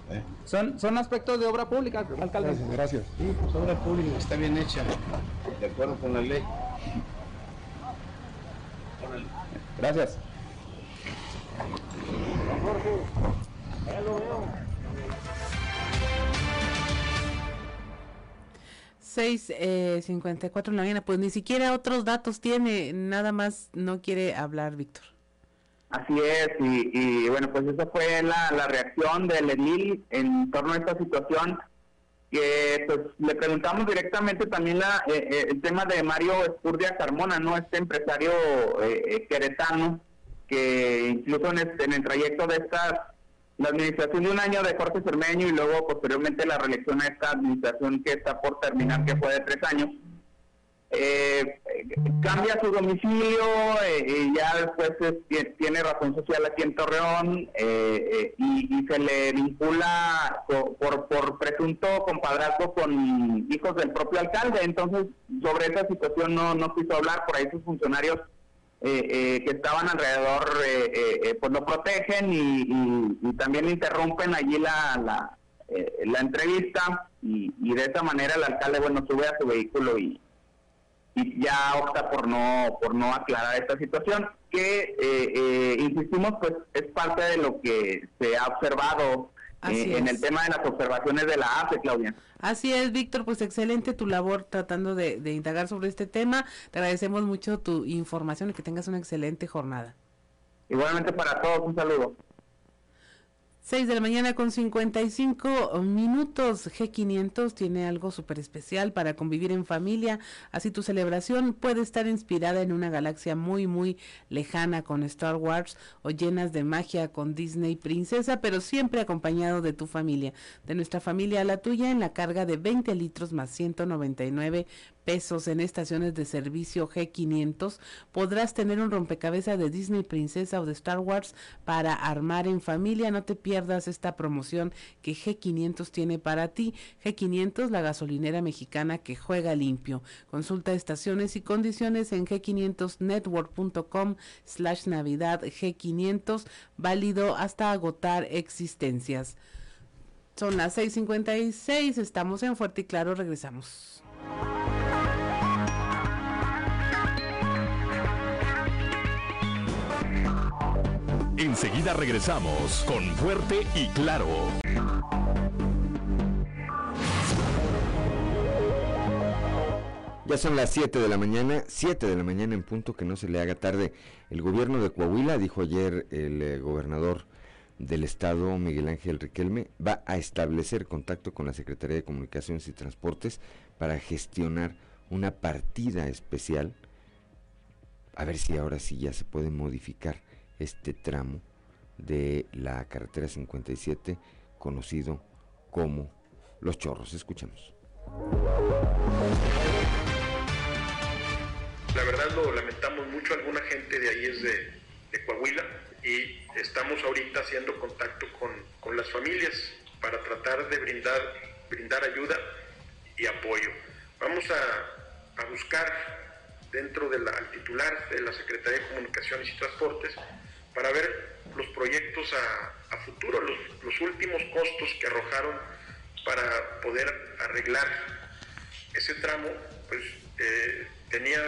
¿Eh? Son, son aspectos de obra pública, alcalde. Gracias, gracias. Sí, pues obra pública está bien hecha, de acuerdo con la ley. Gracias. Seis eh, cincuenta y cuatro en la mañana, pues ni siquiera otros datos tiene, nada más no quiere hablar Víctor. Así es, y, bueno, pues esa fue la, reacción del edil en torno a esta situación, que pues le preguntamos directamente también la, eh, eh, el tema de Mario Escurdia Carmona, ¿no? Este empresario eh, queretano, que incluso en, este, en el trayecto de esta, la administración de un año de Jorge Cermeño y luego posteriormente la reelección a esta administración que está por terminar, que fue de tres años, eh, cambia su domicilio eh, y ya después tiene razón social aquí en Torreón eh, y, se le vincula por, por presunto compadrazgo con hijos del propio alcalde. Entonces, sobre esa situación no, no quiso hablar, por ahí sus funcionarios que estaban alrededor pues lo protegen y, también interrumpen allí la, la, la entrevista y, y de esa manera el alcalde, bueno, sube a su vehículo y y ya opta por no por no aclarar esta situación que eh, eh, insistimos pues es parte de lo que se ha observado eh, en el tema de las observaciones de la AFE, Claudia. Así es, Víctor, pues excelente tu labor tratando de, de indagar sobre este tema. Te agradecemos mucho tu información y que tengas una excelente jornada. Igualmente para todos, un saludo. 6 de la mañana con 55 minutos. G500 tiene algo súper especial para convivir en familia. Así tu celebración puede estar inspirada en una galaxia muy, muy lejana con Star Wars o llenas de magia con Disney Princesa, pero siempre acompañado de tu familia. De nuestra familia a la tuya en la carga de 20 litros más 199 pesos en estaciones de servicio G500, podrás tener un rompecabezas de Disney Princesa o de Star Wars para armar en familia. No te pierdas esta promoción que G500 tiene para ti. G500, la gasolinera mexicana que juega limpio. Consulta estaciones y condiciones en g500network.com slash navidad G500, válido hasta agotar existencias. Son las 6.56, estamos en Fuerte y Claro, regresamos. Enseguida regresamos con Fuerte y Claro. Ya son las 7 de la mañana, 7 de la mañana en punto, que no se le haga tarde. El gobierno de Coahuila, dijo ayer el eh, gobernador del estado, Miguel Ángel Riquelme, va a establecer contacto con la Secretaría de Comunicaciones y Transportes para gestionar una partida especial. A ver si ahora sí ya se puede modificar este tramo de la carretera 57 conocido como Los Chorros. Escuchemos. La verdad lo lamentamos mucho, alguna gente de ahí es de, Coahuila y estamos ahorita haciendo contacto con, con, las familias para tratar de brindar, brindar ayuda y apoyo. Vamos a, a buscar dentro del titular de la Secretaría de Comunicaciones y Transportes para ver los proyectos a, futuro, los, últimos costos que arrojaron para poder arreglar ese tramo, pues eh, tenía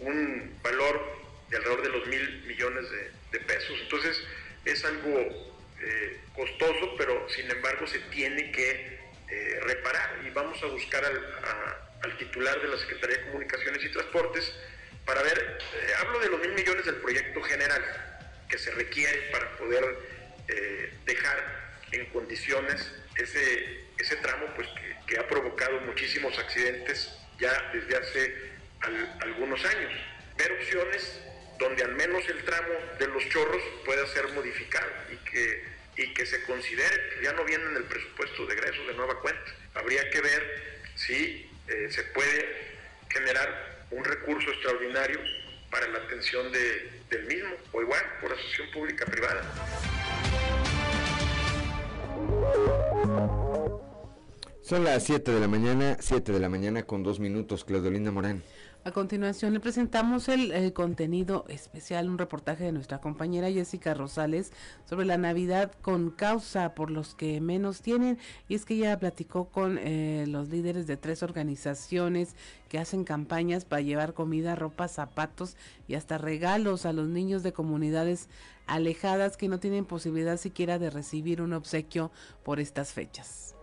un valor de alrededor de los mil millones de, pesos. Entonces es algo eh, costoso, pero sin embargo se tiene que eh, reparar y vamos a buscar al, titular de la Secretaría de Comunicaciones y Transportes para ver, eh, hablo de los mil millones del proyecto general que se requiere para poder dejar en condiciones ese, ese tramo pues, que, ha provocado muchísimos accidentes ya desde hace algunos años. Ver opciones donde al menos el tramo de los chorros pueda ser modificado y que, y que se considere, ya no viene en el presupuesto de egresos de nueva cuenta. Habría que ver si eh, se puede generar un recurso extraordinario para la atención de, del mismo, o igual por asociación pública privada. Son las 7 de la mañana, 7 de la mañana con dos minutos, Claudelinda Morán. A continuación le presentamos el, contenido especial, un reportaje de nuestra compañera Jessica Rosales sobre la Navidad con causa por los que menos tienen. Y es que ella platicó con eh, los líderes de tres organizaciones que hacen campañas para llevar comida, ropa, zapatos y hasta regalos a los niños de comunidades alejadas que no tienen posibilidad siquiera de recibir un obsequio por estas fechas.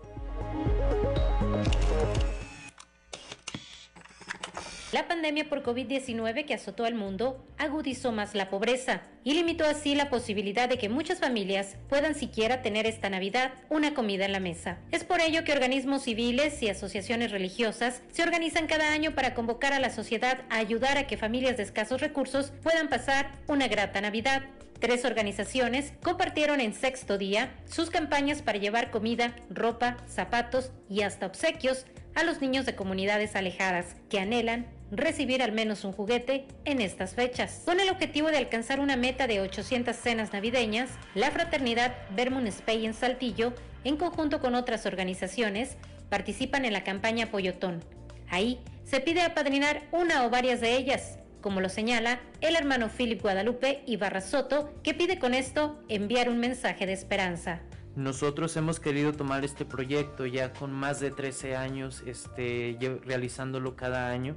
La pandemia por COVID-19 que azotó al mundo agudizó más la pobreza y limitó así la posibilidad de que muchas familias puedan siquiera tener esta Navidad una comida en la mesa. Es por ello que organismos civiles y asociaciones religiosas se organizan cada año para convocar a la sociedad a ayudar a que familias de escasos recursos puedan pasar una grata Navidad. Tres organizaciones compartieron en sexto día sus campañas para llevar comida, ropa, zapatos y hasta obsequios a los niños de comunidades alejadas que anhelan recibir al menos un juguete en estas fechas. Con el objetivo de alcanzar una meta de 800 cenas navideñas, la fraternidad Vermont Spay en Saltillo, en conjunto con otras organizaciones, participan en la campaña Pollotón. Ahí se pide apadrinar una o varias de ellas, como lo señala el hermano Philip Guadalupe Ibarra Soto, que pide con esto enviar un mensaje de esperanza. Nosotros hemos querido tomar este proyecto ya con más de 13 años este, realizándolo cada año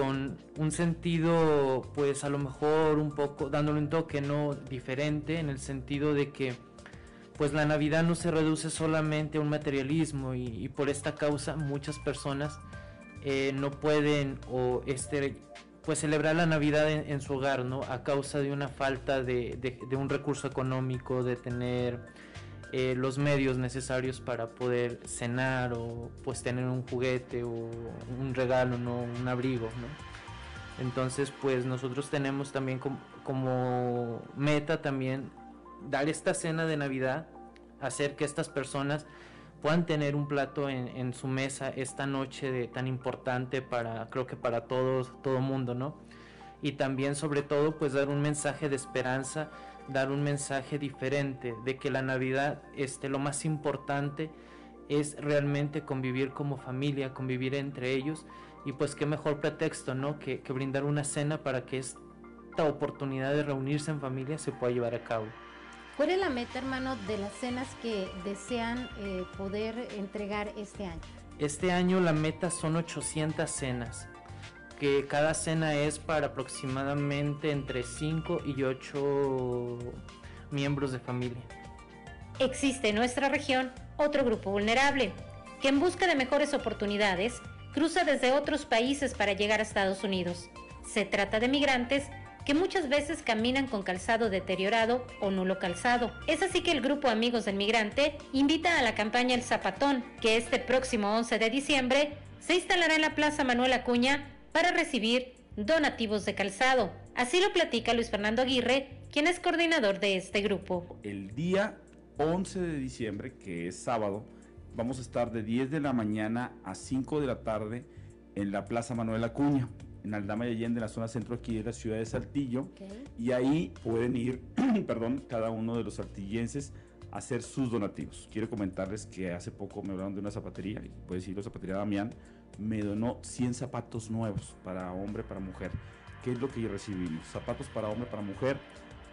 con un sentido pues a lo mejor un poco dándole un toque no diferente en el sentido de que pues la Navidad no se reduce solamente a un materialismo y, por esta causa muchas personas eh, no pueden o este pues celebrar la Navidad en, su hogar no a causa de una falta de, de un recurso económico de tener eh, los medios necesarios para poder cenar o pues tener un juguete o un regalo, ¿no? un abrigo. ¿no? Entonces pues nosotros tenemos también como, meta también dar esta cena de Navidad, hacer que estas personas puedan tener un plato en, su mesa esta noche de, tan importante para, creo que para todos, todo mundo, ¿no? Y también sobre todo pues dar un mensaje de esperanza dar un mensaje diferente de que la Navidad, este, lo más importante es realmente convivir como familia, convivir entre ellos y pues qué mejor pretexto, ¿no? Que, brindar una cena para que esta oportunidad de reunirse en familia se pueda llevar a cabo. ¿Cuál es la meta, hermano, de las cenas que desean eh, poder entregar este año? Este año la meta son 800 cenas que cada cena es para aproximadamente entre 5 y 8 miembros de familia. Existe en nuestra región otro grupo vulnerable, que en busca de mejores oportunidades cruza desde otros países para llegar a Estados Unidos. Se trata de migrantes que muchas veces caminan con calzado deteriorado o nulo calzado. Es así que el grupo Amigos del Migrante invita a la campaña El Zapatón, que este próximo 11 de diciembre se instalará en la Plaza Manuel Acuña para recibir donativos de calzado. Así lo platica Luis Fernando Aguirre, quien es coordinador de este grupo. El día 11 de diciembre, que es sábado, vamos a estar de 10 de la mañana a 5 de la tarde en la Plaza Manuel Acuña, en Aldama y Allende, en la zona centro aquí de la ciudad de Saltillo. Y ahí pueden ir, perdón, cada uno de los saltillenses a hacer sus donativos. Quiero comentarles que hace poco me hablaron de una zapatería, y puede decirlo, zapatería Damián, me donó 100 zapatos nuevos para hombre, para mujer. ¿Qué es lo que recibimos? Zapatos para hombre, para mujer,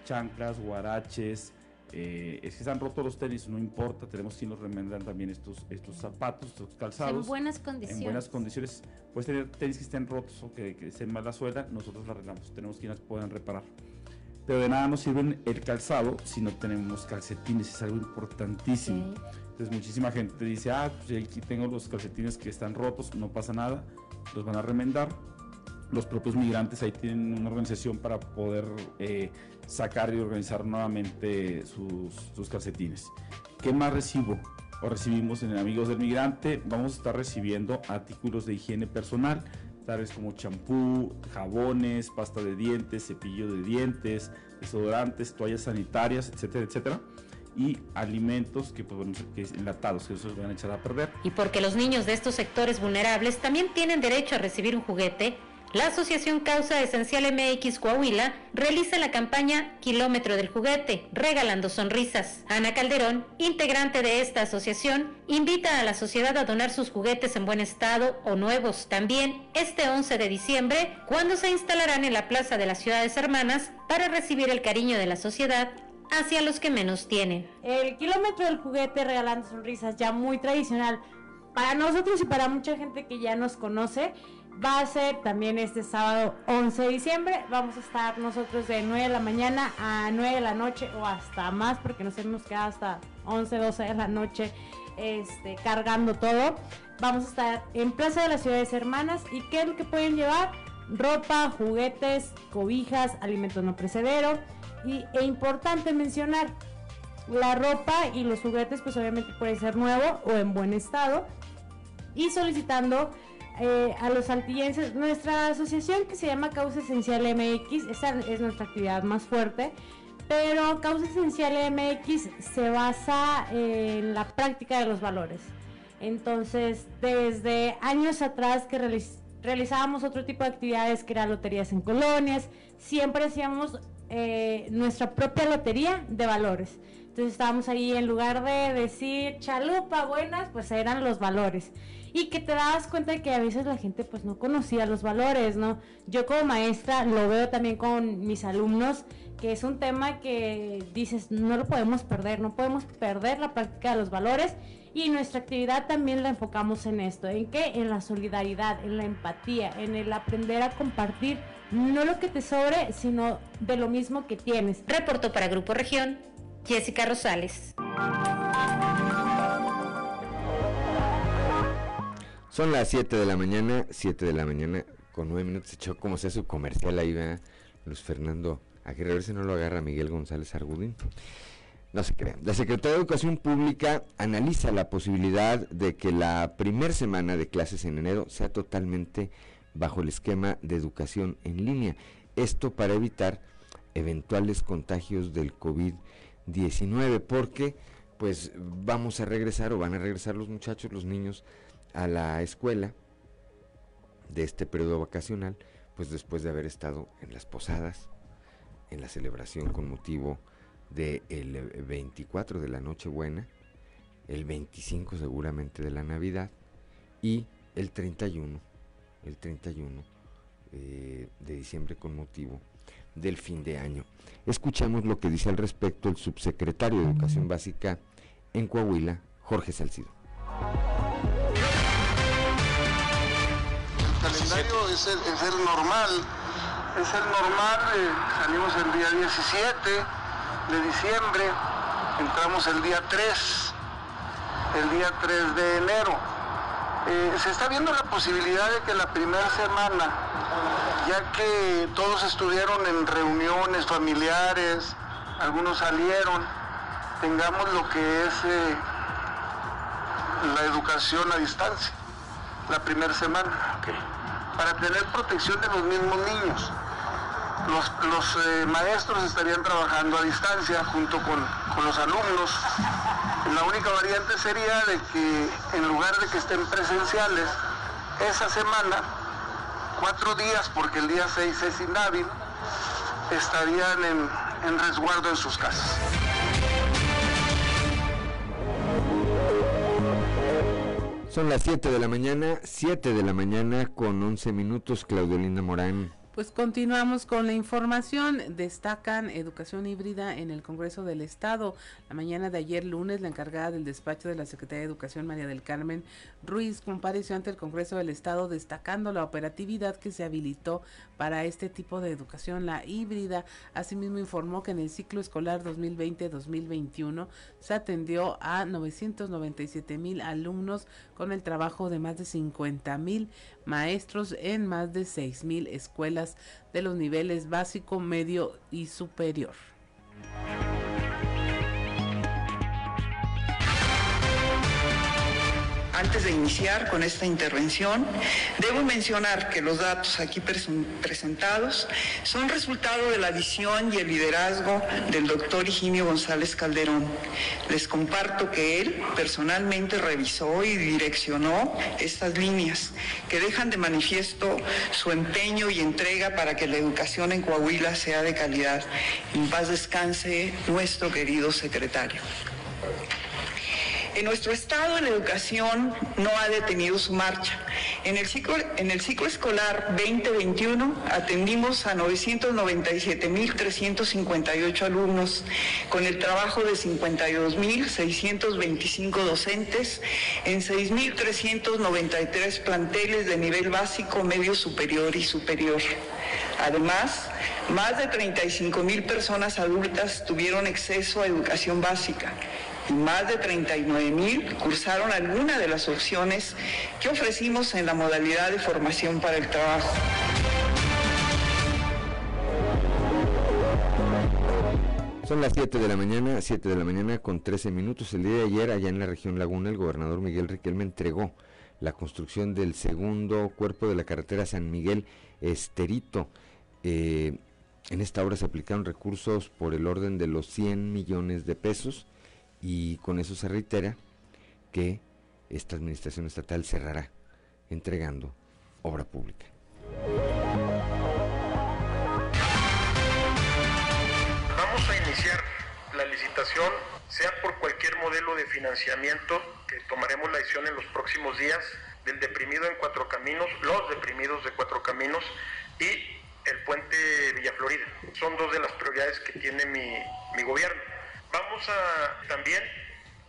chanclas, guaraches. Eh, es que están rotos los tenis, no importa, tenemos quien nos remendan también estos, estos zapatos, estos calzados. En buenas condiciones. En buenas condiciones. Puedes tener tenis que estén rotos o que, que estén mal la suela, nosotros la arreglamos, tenemos quienes puedan reparar. pero de nada nos sirve el calzado si no tenemos calcetines, es algo importantísimo. Entonces muchísima gente dice, ah, pues aquí tengo los calcetines que están rotos, no pasa nada, los van a remendar. Los propios migrantes ahí tienen una organización para poder eh, sacar y organizar nuevamente sus, sus calcetines. ¿Qué más recibo? o recibimos en Amigos del Migrante, vamos a estar recibiendo artículos de higiene personal, tales como champú, jabones, pasta de dientes, cepillo de dientes, desodorantes, toallas sanitarias, etcétera, etcétera. Y alimentos que, bueno, que enlatados, que esos van a echar a perder. Y porque los niños de estos sectores vulnerables también tienen derecho a recibir un juguete, la Asociación Causa Esencial MX Coahuila realiza la campaña Kilómetro del Juguete, regalando sonrisas. Ana Calderón, integrante de esta asociación, invita a la sociedad a donar sus juguetes en buen estado o nuevos también este 11 de diciembre, cuando se instalarán en la Plaza de las Ciudades Hermanas para recibir el cariño de la sociedad hacia los que menos tienen. El Kilómetro del Juguete regalando sonrisas, ya muy tradicional para nosotros y para mucha gente que ya nos conoce va a ser también este sábado 11 de diciembre. Vamos a estar nosotros de 9 de la mañana a 9 de la noche o hasta más porque nos hemos quedado hasta 11, 12 de la noche este, cargando todo. Vamos a estar en Plaza de las Ciudades Hermanas y ¿qué es lo que pueden llevar? Ropa, juguetes, cobijas, alimentos no precederos y e importante mencionar la ropa y los juguetes pues obviamente puede ser nuevo o en buen estado y solicitando eh, a los saltillenses. Nuestra asociación que se llama Causa Esencial MX, esa es nuestra actividad más fuerte, pero Causa Esencial MX se basa en la práctica de los valores. Entonces, desde años atrás que realizábamos otro tipo de actividades que eran loterías en colonias, siempre hacíamos eh, nuestra propia lotería de valores. Entonces estábamos ahí en lugar de decir chalupa buenas, pues eran los valores y que te das cuenta de que a veces la gente pues no conocía los valores, ¿no? Yo como maestra lo veo también con mis alumnos, que es un tema que dices, no lo podemos perder, no podemos perder la práctica de los valores y nuestra actividad también la enfocamos en esto, ¿en qué? En la solidaridad, en la empatía, en el aprender a compartir no lo que te sobre, sino de lo mismo que tienes. Reporto para Grupo Región, Jessica Rosales. Son las 7 de la mañana, 7 de la mañana, con 9 minutos. Echó como sea su comercial ahí, ¿verdad? Luis Fernando Aguirre, a ver si no lo agarra Miguel González Argudín. No se crean. La Secretaría de Educación Pública analiza la posibilidad de que la primer semana de clases en enero sea totalmente bajo el esquema de educación en línea. Esto para evitar eventuales contagios del COVID-19, porque pues vamos a regresar o van a regresar los muchachos, los niños a la escuela de este periodo vacacional, pues después de haber estado en las posadas, en la celebración con motivo del 24 de la Nochebuena, el 25 seguramente de la Navidad y el 31, el 31 eh, de diciembre con motivo del fin de año. Escuchemos lo que dice al respecto el subsecretario de Educación Básica en Coahuila, Jorge Salcido. calendario es el, es el normal, es el normal, eh, salimos el día 17 de diciembre, entramos el día 3, el día 3 de enero. Eh, se está viendo la posibilidad de que la primera semana, ya que todos estuvieron en reuniones familiares, algunos salieron, tengamos lo que es eh, la educación a distancia, la primera semana para tener protección de los mismos niños. Los, eh, maestros estarían trabajando a distancia junto con, con los alumnos. La única variante sería de que en lugar de que estén presenciales, esa semana, cuatro días, porque el día 6 es inhábil, estarían en, resguardo en sus casas. Son las 7 de la mañana, 7 de la mañana con 11 minutos. Claudio Linda Morán, Pues continuamos con la información. Destacan educación híbrida en el Congreso del Estado. La mañana de ayer lunes, la encargada del despacho de la Secretaría de Educación, María del Carmen Ruiz, compareció ante el Congreso del Estado destacando la operatividad que se habilitó para este tipo de educación, la híbrida. Asimismo informó que en el ciclo escolar 2020-2021 se atendió a 997 mil alumnos con el trabajo de más de 50 mil maestros en más de 6.000 escuelas de los niveles básico, medio y superior. Antes de iniciar con esta intervención, debo mencionar que los datos aquí presentados son resultado de la visión y el liderazgo del doctor Higinio González Calderón. Les comparto que él personalmente revisó y direccionó estas líneas que dejan de manifiesto su empeño y entrega para que la educación en Coahuila sea de calidad. En paz descanse nuestro querido secretario. En nuestro estado la educación no ha detenido su marcha. En el ciclo, escolar 2021 atendimos a 997.358 alumnos con el trabajo de 52.625 docentes en 6.393 planteles de nivel básico, medio superior y superior. Además, más de 35.000 personas adultas tuvieron acceso a educación básica más de 39 mil cursaron alguna de las opciones que ofrecimos en la modalidad de formación para el trabajo. Son las 7 de la mañana, 7 de la mañana con 13 minutos. El día de ayer, allá en la región Laguna, el gobernador Miguel Riquelme entregó la construcción del segundo cuerpo de la carretera San Miguel Esterito. Eh, en esta obra se aplicaron recursos por el orden de los 100 millones de pesos y con eso se reitera que esta administración estatal cerrará entregando obra pública. Vamos a iniciar la licitación, sea por cualquier modelo de financiamiento, que tomaremos la decisión en los próximos días, del deprimido en Cuatro Caminos, los deprimidos de Cuatro Caminos y el puente Villa Florida. Son dos de las prioridades que tiene mi, mi gobierno. Vamos a también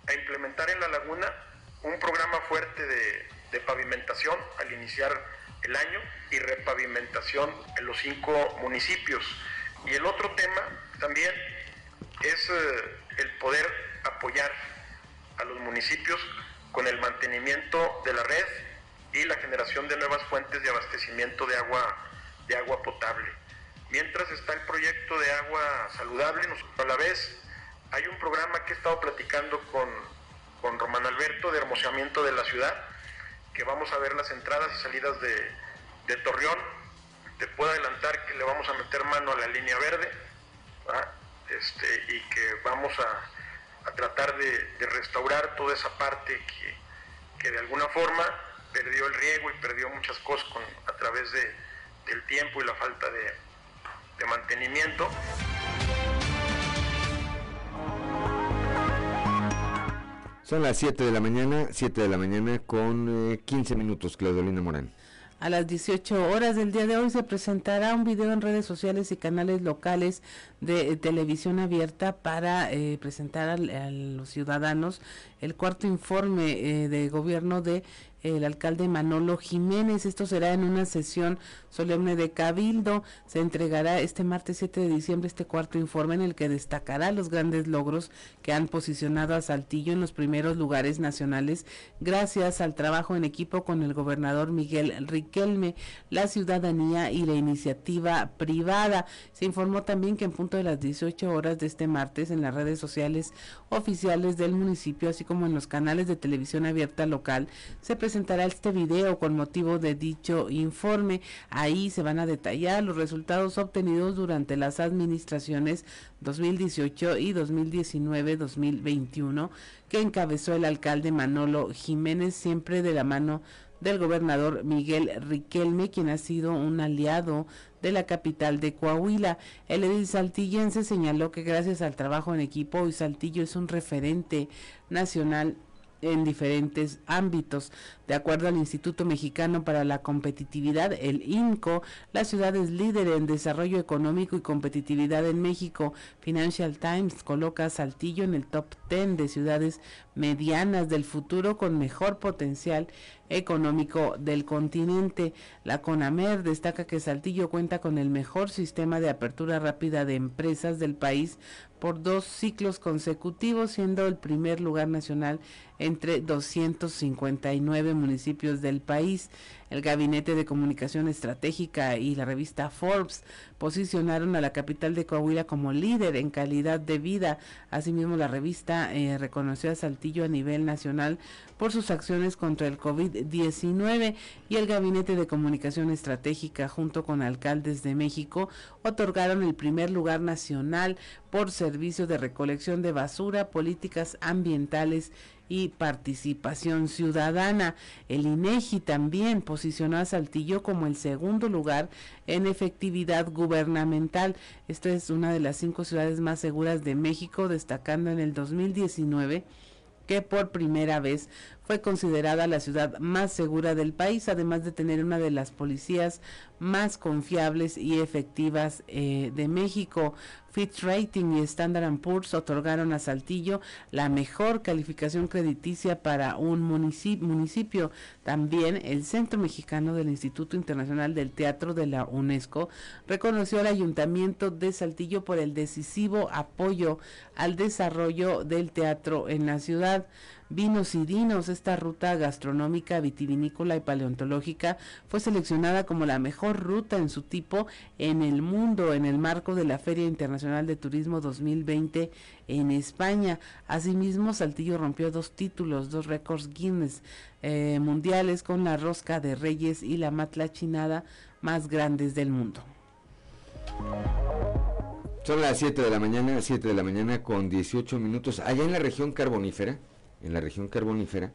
a implementar en la laguna un programa fuerte de, pavimentación al iniciar el año y repavimentación en los cinco municipios. Y el otro tema también es eh, el poder apoyar a los municipios con el mantenimiento de la red y la generación de nuevas fuentes de abastecimiento de agua, de agua potable. Mientras está el proyecto de agua saludable, a la vez hay un programa que he estado platicando con, con Román Alberto de hermoseamiento de la ciudad, que vamos a ver las entradas y salidas de, de Torreón. Te puedo adelantar que le vamos a meter mano a la línea verde este, y que vamos a, a tratar de, restaurar toda esa parte que, que, de alguna forma perdió el riego y perdió muchas cosas a través de, del tiempo y la falta de, de mantenimiento. Son las 7 de la mañana, 7 de la mañana con 15 eh, minutos, Claudolina Morán. A las 18 horas del día de hoy se presentará un video en redes sociales y canales locales de eh, televisión abierta para eh, presentar a los ciudadanos el cuarto informe de gobierno de el alcalde Manolo Jiménez. Esto será en una sesión solemne de Cabildo. Se entregará este martes 7 de diciembre este cuarto informe en el que destacará los grandes logros que han posicionado a Saltillo en los primeros lugares nacionales gracias al trabajo en equipo con el gobernador Miguel Riquelme, la ciudadanía y la iniciativa privada. Se informó también que en punto de las 18 horas de este martes en las redes sociales oficiales del municipio, así como en los canales de televisión abierta local, se presentará este video con motivo de dicho informe. Ahí se van a detallar los resultados obtenidos durante las administraciones 2018 y 2019-2021 que encabezó el alcalde Manolo Jiménez, siempre de la mano del gobernador Miguel Riquelme, quien ha sido un aliado de la capital de Coahuila. El edil saltillense señaló que gracias al trabajo en equipo hoy Saltillo es un referente nacional en diferentes ámbitos. De acuerdo al Instituto Mexicano para la Competitividad, el INCO, la ciudad es líder en desarrollo económico y competitividad en México. Financial Times coloca a Saltillo en el top 10 de ciudades medianas del futuro con mejor potencial económico del continente. La CONAMER destaca que Saltillo cuenta con el mejor sistema de apertura rápida de empresas del país por dos ciclos consecutivos, siendo el primer lugar nacional entre 259 municipios del país. El Gabinete de Comunicación Estratégica y la revista Forbes posicionaron a la capital de Coahuila como líder en calidad de vida. Asimismo, la revista eh, reconoció a Saltillo a nivel nacional por sus acciones contra el COVID-19 y el Gabinete de Comunicación Estratégica junto con alcaldes de México otorgaron el primer lugar nacional por servicio de recolección de basura, políticas ambientales y participación ciudadana. El INEGI también posicionó a Saltillo como el segundo lugar en efectividad gubernamental. Esta es una de las cinco ciudades más seguras de México, destacando en el 2019 que por primera vez fue considerada la ciudad más segura del país, además de tener una de las policías más confiables y efectivas eh, de México. Fitch Rating y Standard Poor's otorgaron a Saltillo la mejor calificación crediticia para un municipio. También el Centro Mexicano del Instituto Internacional del Teatro de la UNESCO reconoció al Ayuntamiento de Saltillo por el decisivo apoyo al desarrollo del teatro en la ciudad. Vinos y Dinos, esta ruta gastronómica, vitivinícola y paleontológica fue seleccionada como la mejor ruta en su tipo en el mundo en el marco de la Feria Internacional de Turismo 2020 en España. Asimismo, Saltillo rompió dos títulos, dos récords Guinness eh, mundiales con la rosca de reyes y la matla chinada más grandes del mundo. Son las 7 de la mañana, 7 de la mañana con 18 minutos. Allá en la región carbonífera, en la región carbonífera,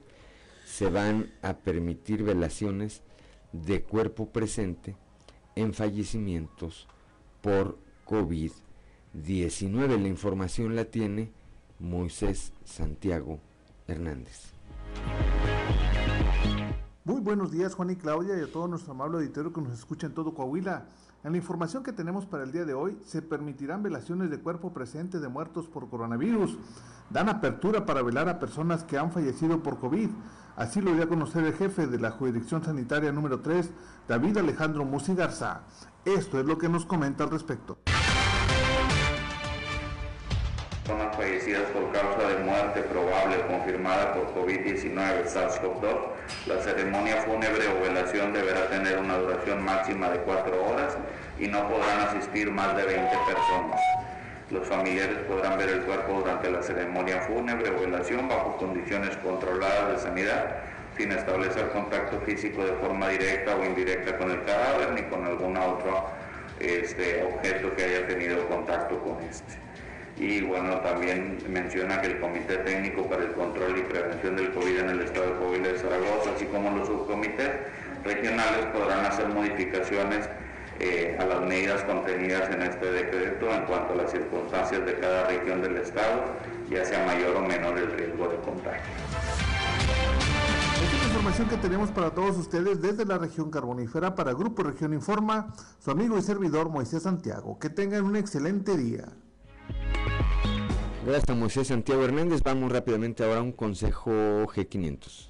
se van a permitir velaciones de cuerpo presente en fallecimientos por COVID-19. La información la tiene Moisés Santiago Hernández. Muy buenos días Juan y Claudia y a todo nuestro amable auditorio que nos escucha en todo Coahuila. En la información que tenemos para el día de hoy, se permitirán velaciones de cuerpo presente de muertos por coronavirus. Dan apertura para velar a personas que han fallecido por COVID. Así lo dio a conocer el jefe de la Jurisdicción Sanitaria número 3, David Alejandro Musi Garza. Esto es lo que nos comenta al respecto. Fallecidas por causa de muerte probable confirmada por COVID-19 SARS-CoV-2, la ceremonia fúnebre o velación deberá tener una duración máxima de cuatro horas y no podrán asistir más de 20 personas. Los familiares podrán ver el cuerpo durante la ceremonia fúnebre o velación bajo condiciones controladas de sanidad, sin establecer contacto físico de forma directa o indirecta con el cadáver ni con algún otro este, objeto que haya tenido contacto con este y bueno, también menciona que el Comité Técnico para el Control y Prevención del COVID en el Estado de Coahuila de Zaragoza, así como los subcomités regionales podrán hacer modificaciones eh, a las medidas contenidas en este decreto en cuanto a las circunstancias de cada región del Estado, ya sea mayor o menor el riesgo de contagio. Esta es la información que tenemos para todos ustedes desde la región carbonífera para Grupo Región Informa, su amigo y servidor Moisés Santiago. Que tengan un excelente día. Gracias Moisés Santiago Hernández. Vamos rápidamente ahora a un consejo G500.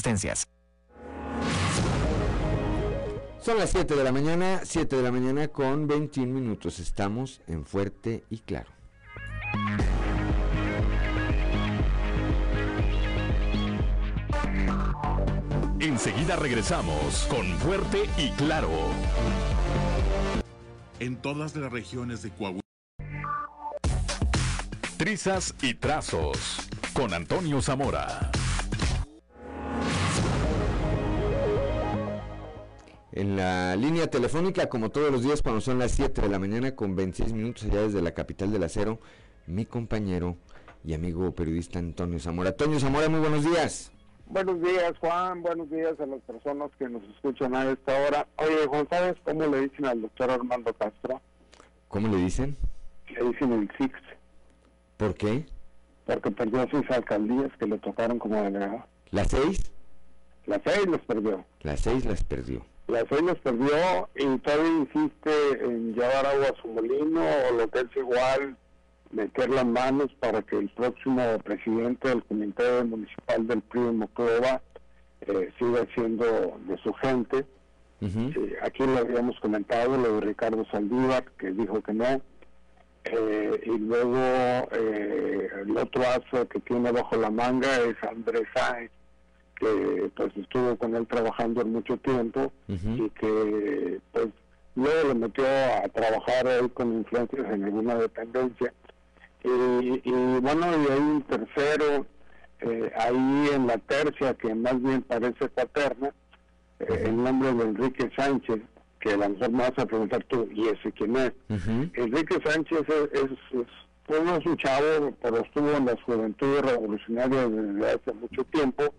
existencias. Son las 7 de la mañana, 7 de la mañana con 21 minutos. Estamos en Fuerte y Claro. Enseguida regresamos con Fuerte y Claro. En todas las regiones de Coahuila Trizas y trazos con Antonio Zamora. En la línea telefónica, como todos los días cuando son las 7 de la mañana con 26 minutos allá desde la capital del acero, mi compañero y amigo periodista Antonio Zamora. Antonio Zamora, muy buenos días. Buenos días, Juan. Buenos días a las personas que nos escuchan a esta hora. Oye, Juan, ¿sabes cómo le dicen al doctor Armando Castro? ¿Cómo le dicen? Le dicen el Six, ¿Por qué? porque perdió seis alcaldías que le tocaron como delegado. ¿Las seis? Las seis las perdió. Las seis las perdió. Las seis las perdió y todavía insiste en llevar agua a su molino o lo que es igual, meter las manos para que el próximo presidente del Comité Municipal del PRI de eh, siga siendo de su gente. Aquí lo habíamos comentado, lo de Ricardo Saldívar, que dijo que no. Eh, y luego eh, el otro aso que tiene bajo la manga es Andrés Sáenz, que pues estuvo con él trabajando en mucho tiempo y que pues luego lo metió a trabajar él con influencias en alguna dependencia. Y, y bueno, y hay un tercero eh, ahí en la tercia que más bien parece paterna, eh, el nombre de Enrique Sánchez, que a lo mejor me vas a preguntar tú, ¿y ese quién es? Enrique Sánchez es, es, es- pues no es un chavo, pero estuvo en las juventudes revolucionarias desde hace mucho tiempo,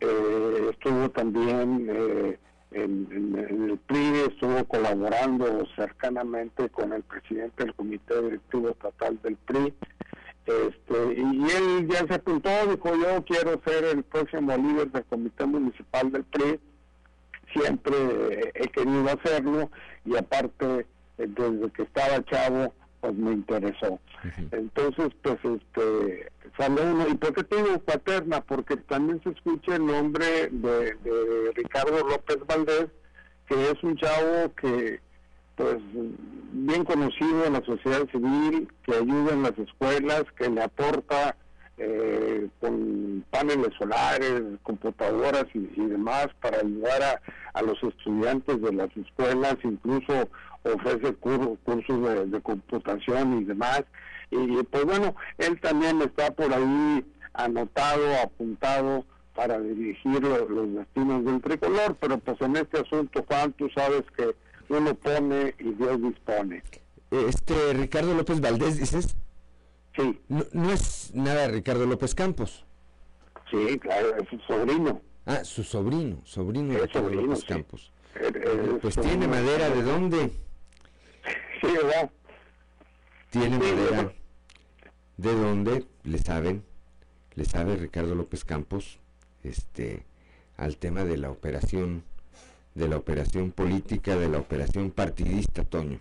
eh, estuvo también eh, en, el PRI, estuvo colaborando cercanamente con el presidente del Comité Directivo Estatal del PRI, este, y él ya se apuntó, dijo yo quiero ser el próximo líder del Comité Municipal del PRI, siempre eh, he querido hacerlo y aparte eh, desde que estaba chavo pues me interesó. Entonces pues este sale uno, ¿y por qué te digo paterna? Porque también se escucha el nombre de, Ricardo López Valdés, que es un chavo que pues bien conocido en la sociedad civil, que ayuda en las escuelas, que le aporta eh, con paneles solares, computadoras y, demás para ayudar a, los estudiantes de las escuelas, incluso ofrece cur- cursos de, de computación y demás. Y pues bueno, él también está por ahí anotado, apuntado para dirigir lo- los destinos del tricolor, pero pues en este asunto, Juan, tú sabes que uno pone y Dios dispone. Este Ricardo López Valdés, dices. Sí. No, no es nada Ricardo López Campos. Sí, claro, es su sobrino. Ah, su sobrino, sobrino de Ricardo sobrino, López sí. Campos. Eh, eh, Pues es tiene madera, ¿de dónde? Sí, ¿verdad? Tiene Sí, madera. ¿De dónde? Le saben, le sabe Ricardo López Campos, este, al tema de la operación, de la operación política, de la operación partidista, Toño.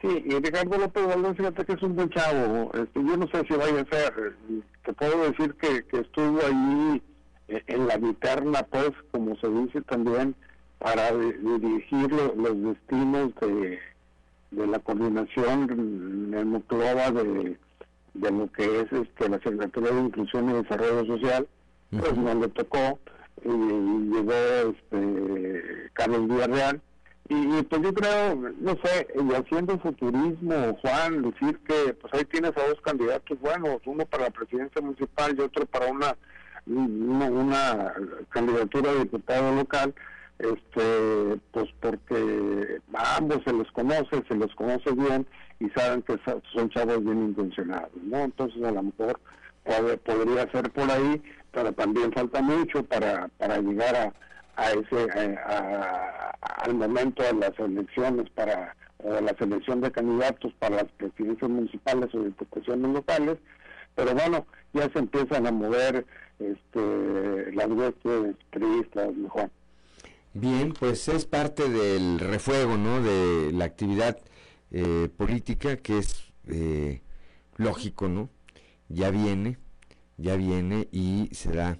Sí, y Ricardo López Valdés, fíjate que es un buen chavo. Este, yo no sé si vaya a ser. eh, Te puedo decir que, estuvo allí eh, en la viterna, pues, como se dice también, para di- dirigir lo- los destinos de, de la coordinación en de, de lo que es este, la Secretaría de Inclusión y Desarrollo Social. Pues no le tocó y llegó este, Carlos Villarreal. Y, y, pues yo creo, no sé, y haciendo futurismo, Juan, decir que pues ahí tienes a dos candidatos buenos, uno para la presidencia municipal y otro para una una, una candidatura a diputado local, este pues porque a ambos se les conoce, se les conoce bien y saben que son chavos bien intencionados, ¿no? Entonces a lo mejor podría ser por ahí, pero también falta mucho para, para llegar a, a ese eh, a- al momento de las elecciones para o la selección de candidatos para las presidencias municipales o diputaciones locales pero bueno ya se empiezan a mover este las huestes priistas Juan Bien, pues es parte del refuego, ¿no? De la actividad eh, política que es eh, lógico, ¿no? Ya viene, ya viene y se da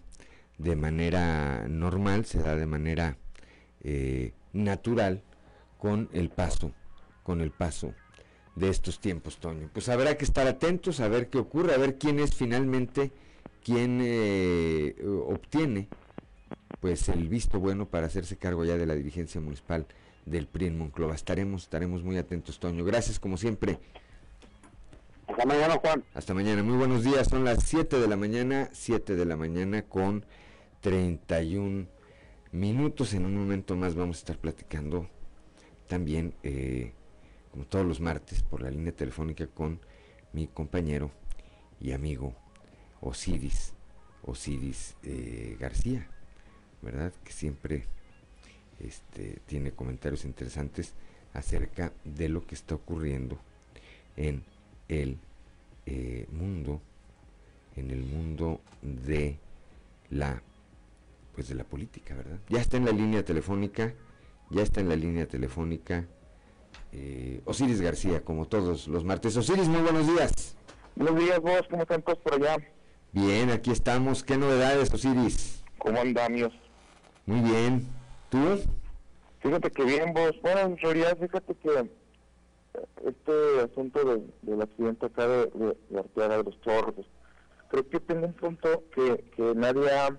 de manera normal, se da de manera eh, natural con el paso, con el paso de estos tiempos, Toño. Pues habrá que estar atentos a ver qué ocurre, a ver quién es finalmente quien eh, obtiene pues el visto bueno para hacerse cargo ya de la dirigencia municipal del PRI en Monclova. Estaremos, estaremos muy atentos, Toño. Gracias como siempre. Hasta mañana, Juan. Hasta mañana. Muy buenos días. Son las 7 de la mañana, 7 de la mañana con 31 minutos. En un momento más vamos a estar platicando también, eh, como todos los martes, por la línea telefónica con mi compañero y amigo Osiris, Osiris eh, García, ¿verdad? Que siempre este, tiene comentarios interesantes acerca de lo que está ocurriendo en el eh, mundo, en el mundo de la, pues de la política, ¿verdad? Ya está en la línea telefónica, ya está en la línea telefónica eh, Osiris García, como todos los martes. Osiris, muy buenos días. Buenos días, vos, ¿cómo están todos por allá? Bien, aquí estamos. ¿Qué novedades, Osiris? ¿Cómo andamos? Muy bien. ¿Tú? Fíjate que bien, vos. Bueno, en realidad, fíjate que este asunto del accidente acá de, de, de Arteaga de los Chorros, creo que tiene un punto que, que nadie ha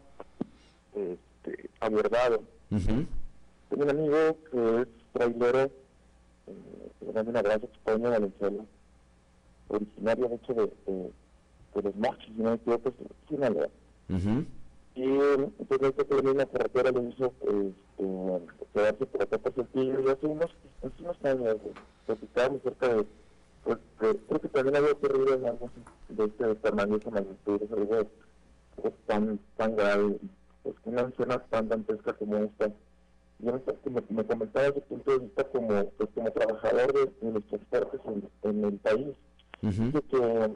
este, abordado. Tengo un amigo que es trailero, eh, le mando un abrazo a España, Valenzuela, originario de hecho de, de, de los machos, si no me equivoco, es de Sinaloa. Y entonces que venía en la carretera lo hizo este, quedarse por acá por Saltillo y hace unos, hace unos años platicábamos cerca de, pues, de, creo que también había ocurrido en algo de este tamaño, esa magnitud, es algo pues, tan, tan grave, pues una escena tan dantesca como esta. Yo me, me comentaba desde el punto de vista como, pues, como trabajador de, de los transportes en, en el país, de que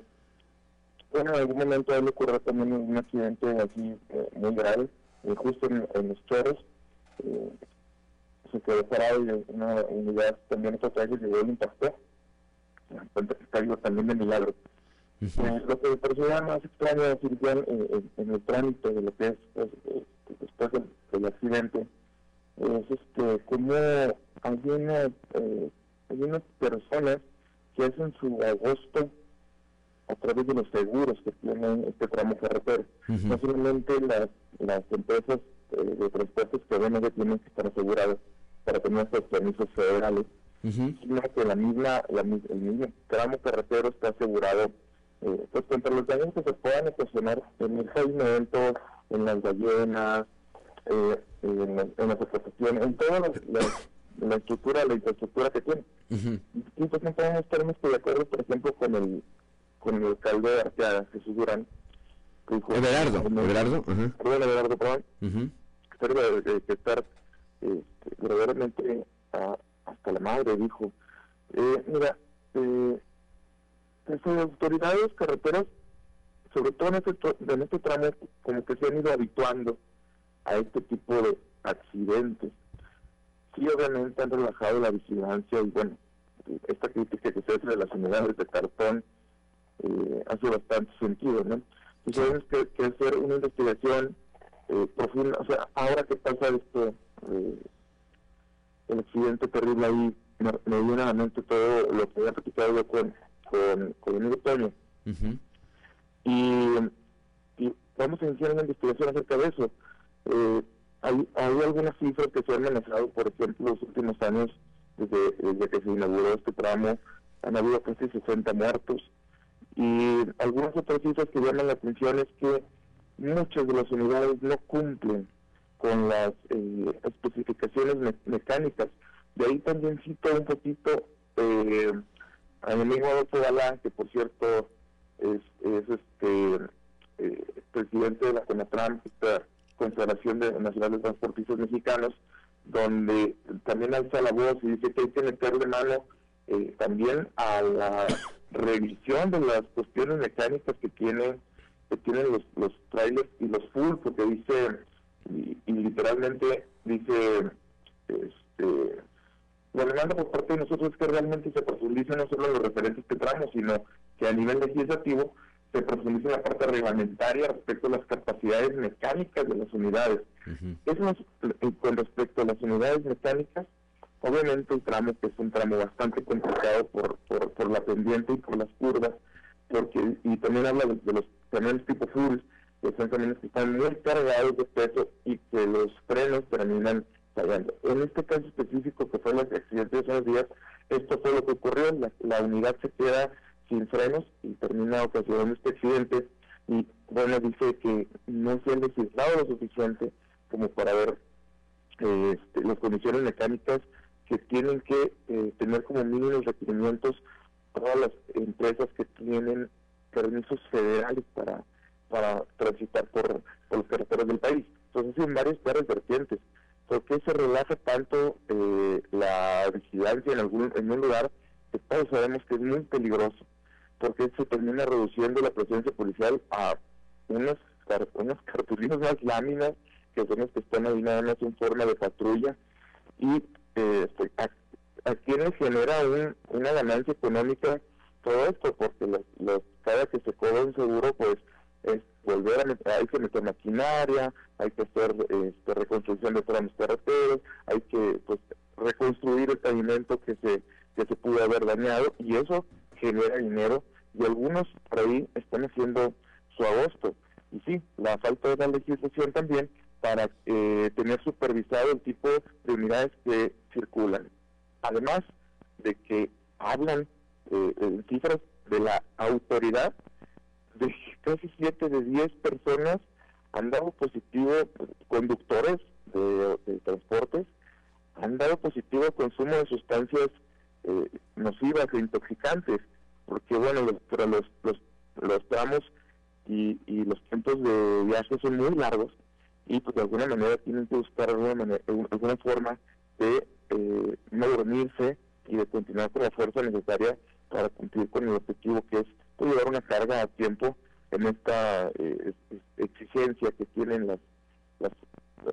bueno, en algún momento a él ocurrió también un accidente así eh, muy grave, eh, justo en, en, los chorros. Eh, se quedó parado y una unidad también otra calle llegó y lo impactó. Vivo también de milagro. lo que me pareció más extraño decir ya en, en, el trámite de lo que es pues, después del, del, accidente es este como hay una, hay unas personas que hacen su agosto a través de los seguros que tienen este tramo carretero. Uh -huh. No solamente las, las empresas eh, de transportes que obviamente tienen que estar aseguradas para tener estos permisos federales, uh -huh. sino que la misma, la, el mismo tramo carretero está asegurado eh, pues contra los daños que se puedan ocasionar en el pavimento, en las ballenas, eh, en, en, las explotaciones, en toda la, la, la, estructura, la infraestructura que tiene. Uh -huh. Y no podemos estar de acuerdo, por ejemplo, con el con el alcalde de Arteaga, Jesús Durán. Que Everardo, no, Everardo, uh -huh. perdón, Everardo, perdón, uh -huh. de estar este, verdaderamente a, hasta la madre, dijo. Eh, mira, eh, las autoridades carreteras, sobre todo en este, en este tramo, como que se han ido habituando a este tipo de accidentes. Sí, obviamente han relajado la vigilancia y bueno, esta crítica que se hace de las unidades de cartón, eh, hace bastante sentido, ¿no? Entonces sí. que, que, hacer una investigación eh, profunda, o sea, ahora que pasa esto, eh, el accidente terrible ahí, me, me, viene a la mente todo lo que había platicado yo con, con, con el Toño. Uh -huh. y, y, vamos a iniciar una investigación acerca de eso. Eh, hay, hay algunas cifras que se han manejado, por ejemplo, los últimos años, desde, desde que se inauguró este tramo, han habido casi 60 muertos, y algunas otras cifras que llaman la atención es que muchas de las unidades no cumplen con las eh, especificaciones me mecánicas. De ahí también cito un poquito eh, a mi amigo Adolfo Galán, que por cierto es, es este eh, presidente de la CONATRAM, esta Confederación de Nacional de Transportistas Mexicanos, donde también alza la voz y dice que hay que meterle mano eh, también a la revisión de las cuestiones mecánicas que tienen que tienen los, los trailers y los full porque dice y, y literalmente dice este la demanda por parte de nosotros es que realmente se profundice no solo en los referentes que traemos sino que a nivel legislativo se profundice en la parte reglamentaria respecto a las capacidades mecánicas de las unidades. Uh -huh. Eso es con respecto a las unidades mecánicas Obviamente el tramo que es un tramo bastante complicado por, por, la pendiente y por las curvas, porque y también habla de, de los camiones tipo full, que son camiones que están muy cargados de peso y que los frenos terminan fallando. En este caso específico que fue el accidente de esos días, esto fue lo que ocurrió, la, la unidad se queda sin frenos y termina ocasionando este accidente. Y bueno, dice que no se ha legislado lo suficiente como para ver eh, este, las condiciones mecánicas que tienen que eh, tener como mínimos requerimientos todas las empresas que tienen permisos federales para, para transitar por, por los carreteros del país. Entonces, en varias, varias vertientes. ¿Por qué se relaja tanto eh, la vigilancia en, algún, en un lugar que todos sabemos que es muy peligroso? Porque se termina reduciendo la presencia policial a unas, unas cartulinas, unas láminas, que son las que están ahí nada más en forma de patrulla. Y eh, a, a quienes genera una ganancia económica todo esto, porque los, cada que se cobra un seguro, pues es volver a hay que meter maquinaria, hay que hacer este, reconstrucción de tramos carreteros, hay que pues reconstruir el pavimento que se que se pudo haber dañado y eso genera dinero y algunos por ahí están haciendo su agosto. Y sí la falta de la legislación también para eh, tener supervisado el tipo de unidades que circulan. Además de que hablan eh, cifras de la autoridad de casi 7 de 10 personas han dado positivo, conductores de, transportes, han dado positivo consumo de sustancias eh, nocivas e intoxicantes, porque bueno, los, los, los, los tramos y, y, los tiempos de viaje son muy largos y pues de alguna manera tienen que buscar alguna, manera, alguna forma de eh, no dormirse y de continuar con la fuerza necesaria para cumplir con el objetivo que es pues, llevar una carga a tiempo en esta eh, exigencia que tienen las, las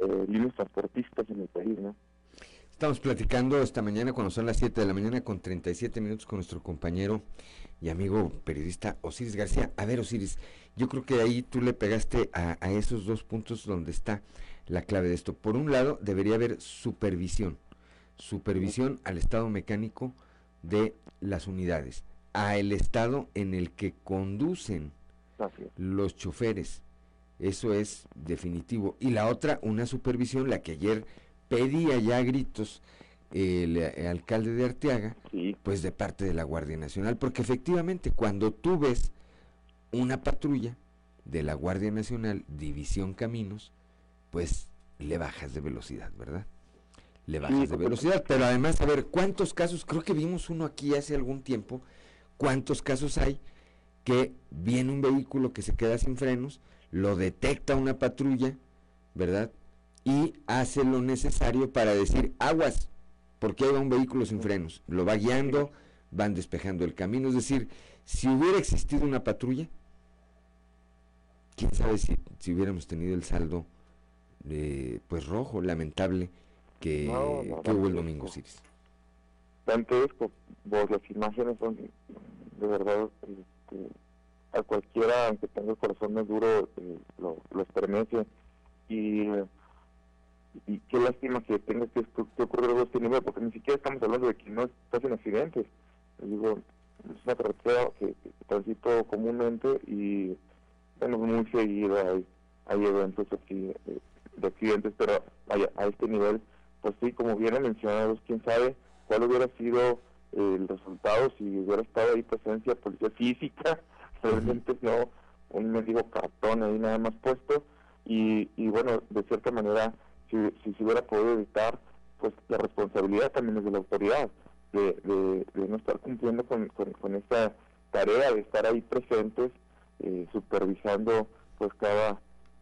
eh, líneas transportistas en el país, ¿no? Estamos platicando esta mañana cuando son las 7 de la mañana con 37 minutos con nuestro compañero y amigo periodista Osiris García. A ver, Osiris, yo creo que ahí tú le pegaste a, a esos dos puntos donde está la clave de esto. Por un lado, debería haber supervisión, supervisión al estado mecánico de las unidades, a el estado en el que conducen los choferes. Eso es definitivo. Y la otra, una supervisión, la que ayer pedía ya gritos el, eh, alcalde de Arteaga, pues de parte de la Guardia Nacional, porque efectivamente cuando tú ves una patrulla de la Guardia Nacional, División Caminos, pues le bajas de velocidad, ¿verdad? Le bajas de velocidad, pero además, a ver, ¿cuántos casos? Creo que vimos uno aquí hace algún tiempo, ¿cuántos casos hay que viene un vehículo que se queda sin frenos, lo detecta una patrulla, ¿verdad? Y hace lo necesario para decir, aguas, porque hay un vehículo sin frenos. Lo va guiando, van despejando el camino. Es decir, si hubiera existido una patrulla, quién sabe si, si hubiéramos tenido el saldo de, pues rojo, lamentable, que, hubo el domingo, Ciris. Antes, vos las imágenes son de verdad este, a cualquiera, aunque tenga el corazón más duro, eh, lo, lo estremece. Y, y qué lástima que tenga que, que ocurrir algo de este nivel, porque ni siquiera estamos hablando de que no pasen accidentes. digo, es una carretera que, transito comúnmente y, bueno, muy seguido hay, hay eventos aquí eh, de accidentes, pero vaya, a este nivel, pues sí, como bien mencionado, quién sabe cuál hubiera sido el resultado si hubiera estado ahí presencia policía física, realmente no un mendigo cartón ahí nada más puesto y, y bueno, de cierta manera, si, se hubiera podido evitar, pues la responsabilidad también es de la autoridad, de, de, no estar cumpliendo con, con, esta tarea de estar ahí presentes, eh, supervisando pues cada,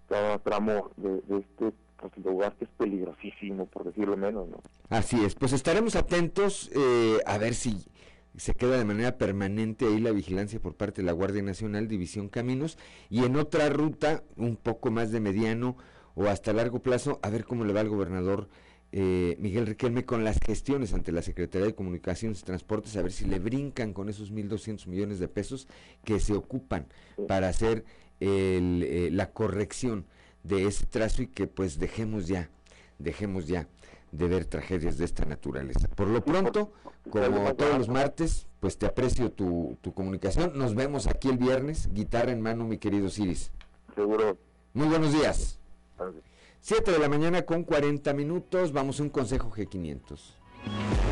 cada tramo de, este pues, lugar que es peligrosísimo, por decirlo menos, ¿no? Así es, pues estaremos atentos eh, a ver si se queda de manera permanente ahí la vigilancia por parte de la Guardia Nacional, División Caminos, y en otra ruta, un poco más de mediano o hasta largo plazo, a ver cómo le va al gobernador eh, Miguel Riquelme con las gestiones ante la Secretaría de Comunicaciones y Transportes, a ver si le brincan con esos 1.200 millones de pesos que se ocupan para hacer eh, la corrección de ese trazo y que pues dejemos ya, dejemos ya de ver tragedias de esta naturaleza. Por lo pronto, como todos los martes, pues te aprecio tu, tu comunicación. Nos vemos aquí el viernes, guitarra en mano, mi querido Ciris. Seguro. Muy buenos días. 7 de la mañana con 40 minutos, vamos a un consejo G500.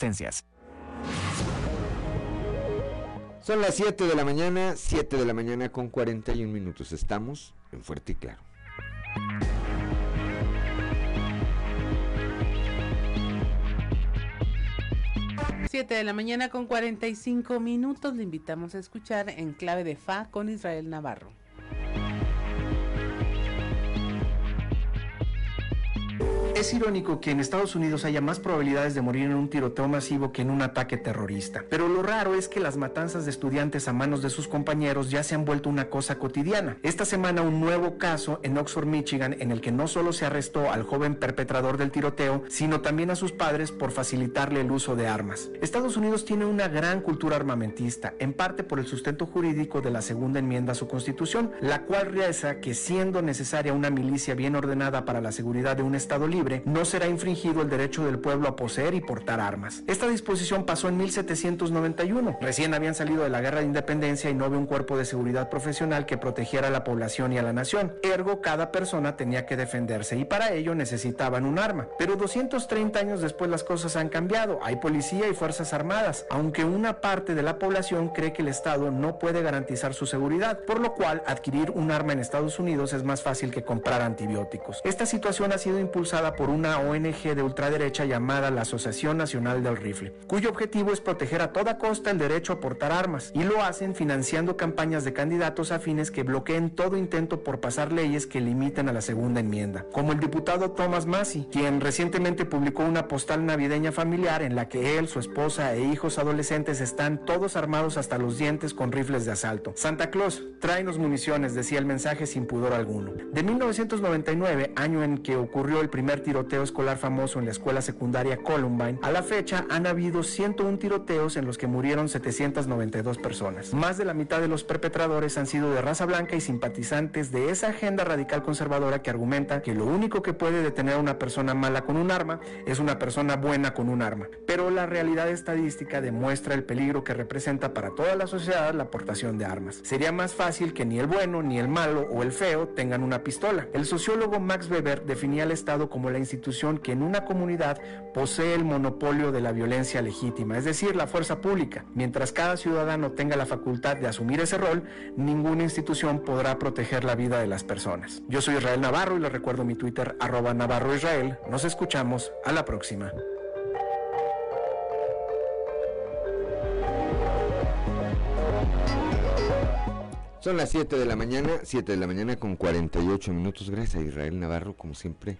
Son las 7 de la mañana, 7 de la mañana con 41 minutos. Estamos en Fuerte y Claro. Siete de la mañana con 45 minutos. Le invitamos a escuchar en clave de Fa con Israel Navarro. Es irónico que en Estados Unidos haya más probabilidades de morir en un tiroteo masivo que en un ataque terrorista. Pero lo raro es que las matanzas de estudiantes a manos de sus compañeros ya se han vuelto una cosa cotidiana. Esta semana un nuevo caso en Oxford, Michigan, en el que no solo se arrestó al joven perpetrador del tiroteo, sino también a sus padres por facilitarle el uso de armas. Estados Unidos tiene una gran cultura armamentista, en parte por el sustento jurídico de la segunda enmienda a su constitución, la cual reza que siendo necesaria una milicia bien ordenada para la seguridad de un Estado libre, no será infringido el derecho del pueblo a poseer y portar armas. Esta disposición pasó en 1791. Recién habían salido de la guerra de independencia y no había un cuerpo de seguridad profesional que protegiera a la población y a la nación. Ergo, cada persona tenía que defenderse y para ello necesitaban un arma. Pero 230 años después las cosas han cambiado. Hay policía y fuerzas armadas, aunque una parte de la población cree que el Estado no puede garantizar su seguridad, por lo cual adquirir un arma en Estados Unidos es más fácil que comprar antibióticos. Esta situación ha sido impulsada por una ONG de ultraderecha llamada la Asociación Nacional del Rifle, cuyo objetivo es proteger a toda costa el derecho a portar armas, y lo hacen financiando campañas de candidatos afines que bloqueen todo intento por pasar leyes que limiten a la segunda enmienda, como el diputado Thomas Massey, quien recientemente publicó una postal navideña familiar en la que él, su esposa e hijos adolescentes están todos armados hasta los dientes con rifles de asalto. Santa Claus, tráenos municiones, decía el mensaje sin pudor alguno. De 1999, año en que ocurrió el primer tiroteo escolar famoso en la escuela secundaria Columbine, a la fecha han habido 101 tiroteos en los que murieron 792 personas. Más de la mitad de los perpetradores han sido de raza blanca y simpatizantes de esa agenda radical conservadora que argumenta que lo único que puede detener a una persona mala con un arma es una persona buena con un arma. Pero la realidad estadística demuestra el peligro que representa para toda la sociedad la portación de armas. Sería más fácil que ni el bueno, ni el malo o el feo tengan una pistola. El sociólogo Max Weber definía al Estado como la institución que en una comunidad posee el monopolio de la violencia legítima, es decir, la fuerza pública. Mientras cada ciudadano tenga la facultad de asumir ese rol, ninguna institución podrá proteger la vida de las personas. Yo soy Israel Navarro y les recuerdo mi Twitter arroba Navarro Israel. Nos escuchamos a la próxima. Son las 7 de la mañana, 7 de la mañana con 48 minutos. Gracias a Israel Navarro, como siempre,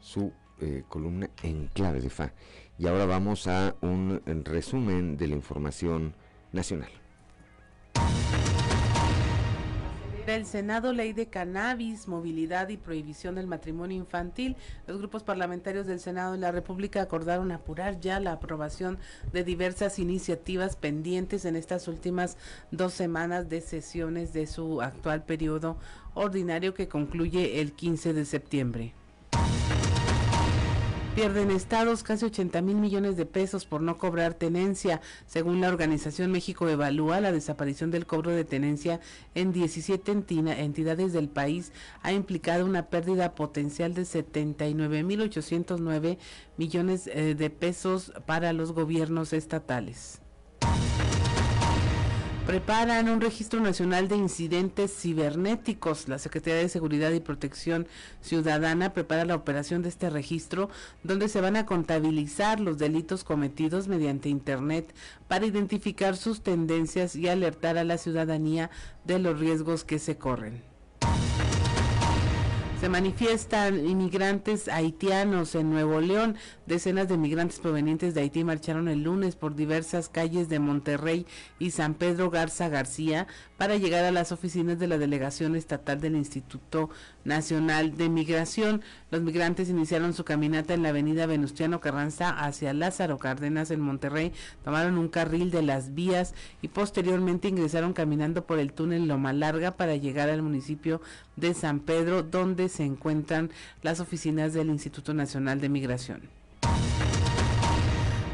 su eh, columna en clave de FA. Y ahora vamos a un resumen de la información nacional. El Senado Ley de Cannabis, Movilidad y Prohibición del Matrimonio Infantil. Los grupos parlamentarios del Senado de la República acordaron apurar ya la aprobación de diversas iniciativas pendientes en estas últimas dos semanas de sesiones de su actual periodo ordinario que concluye el 15 de septiembre. Pierden estados casi 80 mil millones de pesos por no cobrar tenencia. Según la organización México Evalúa, la desaparición del cobro de tenencia en 17 entidades del país ha implicado una pérdida potencial de 79 mil 809 millones eh, de pesos para los gobiernos estatales preparan un registro nacional de incidentes cibernéticos. La Secretaría de Seguridad y Protección Ciudadana prepara la operación de este registro donde se van a contabilizar los delitos cometidos mediante Internet para identificar sus tendencias y alertar a la ciudadanía de los riesgos que se corren. Se manifiestan inmigrantes haitianos en Nuevo León. Decenas de migrantes provenientes de Haití marcharon el lunes por diversas calles de Monterrey y San Pedro Garza García para llegar a las oficinas de la Delegación Estatal del Instituto Nacional de Migración. Los migrantes iniciaron su caminata en la avenida Venustiano Carranza hacia Lázaro Cárdenas en Monterrey, tomaron un carril de las vías y posteriormente ingresaron caminando por el túnel Loma Larga para llegar al municipio de San Pedro, donde se encuentran las oficinas del Instituto Nacional de Migración.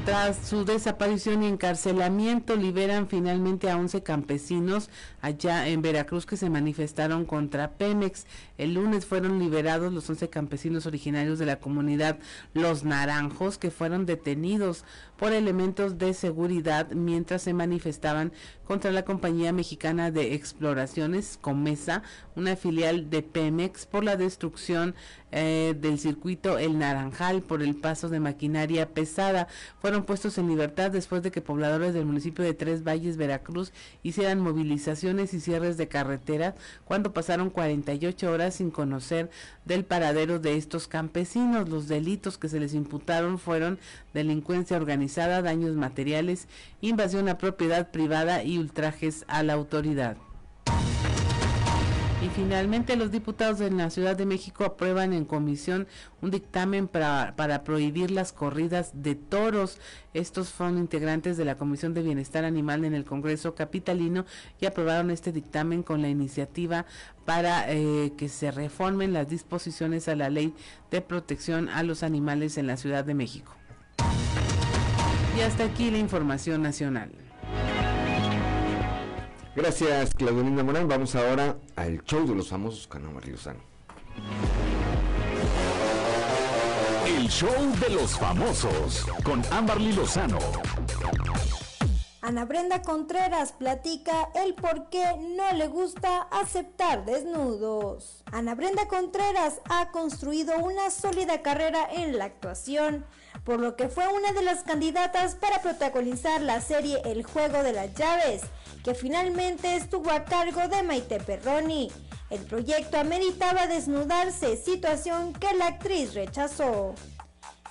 Tras su desaparición y encarcelamiento, liberan finalmente a 11 campesinos allá en Veracruz que se manifestaron contra Pemex. El lunes fueron liberados los 11 campesinos originarios de la comunidad Los Naranjos que fueron detenidos por elementos de seguridad mientras se manifestaban contra la compañía mexicana de exploraciones Comesa, una filial de Pemex, por la destrucción eh, del circuito El Naranjal por el paso de maquinaria pesada. Fueron puestos en libertad después de que pobladores del municipio de Tres Valles, Veracruz, hicieran movilizaciones y cierres de carretera cuando pasaron 48 horas sin conocer del paradero de estos campesinos. Los delitos que se les imputaron fueron delincuencia organizada, daños materiales, invasión a propiedad privada y ultrajes a la autoridad. Y finalmente los diputados de la Ciudad de México aprueban en comisión un dictamen para, para, prohibir las corridas de toros. Estos son integrantes de la Comisión de Bienestar Animal en el Congreso Capitalino y aprobaron este dictamen con la iniciativa para eh, que se reformen las disposiciones a la ley de protección a los animales en la Ciudad de México. Y hasta aquí la información nacional. Gracias, Claudelina Morán. Vamos ahora al show de los famosos con Amberly Lozano. El show de los famosos con Amberly Lozano. Ana Brenda Contreras platica el por qué no le gusta aceptar desnudos. Ana Brenda Contreras ha construido una sólida carrera en la actuación, por lo que fue una de las candidatas para protagonizar la serie El juego de las llaves, que finalmente estuvo a cargo de Maite Perroni. El proyecto ameritaba desnudarse, situación que la actriz rechazó.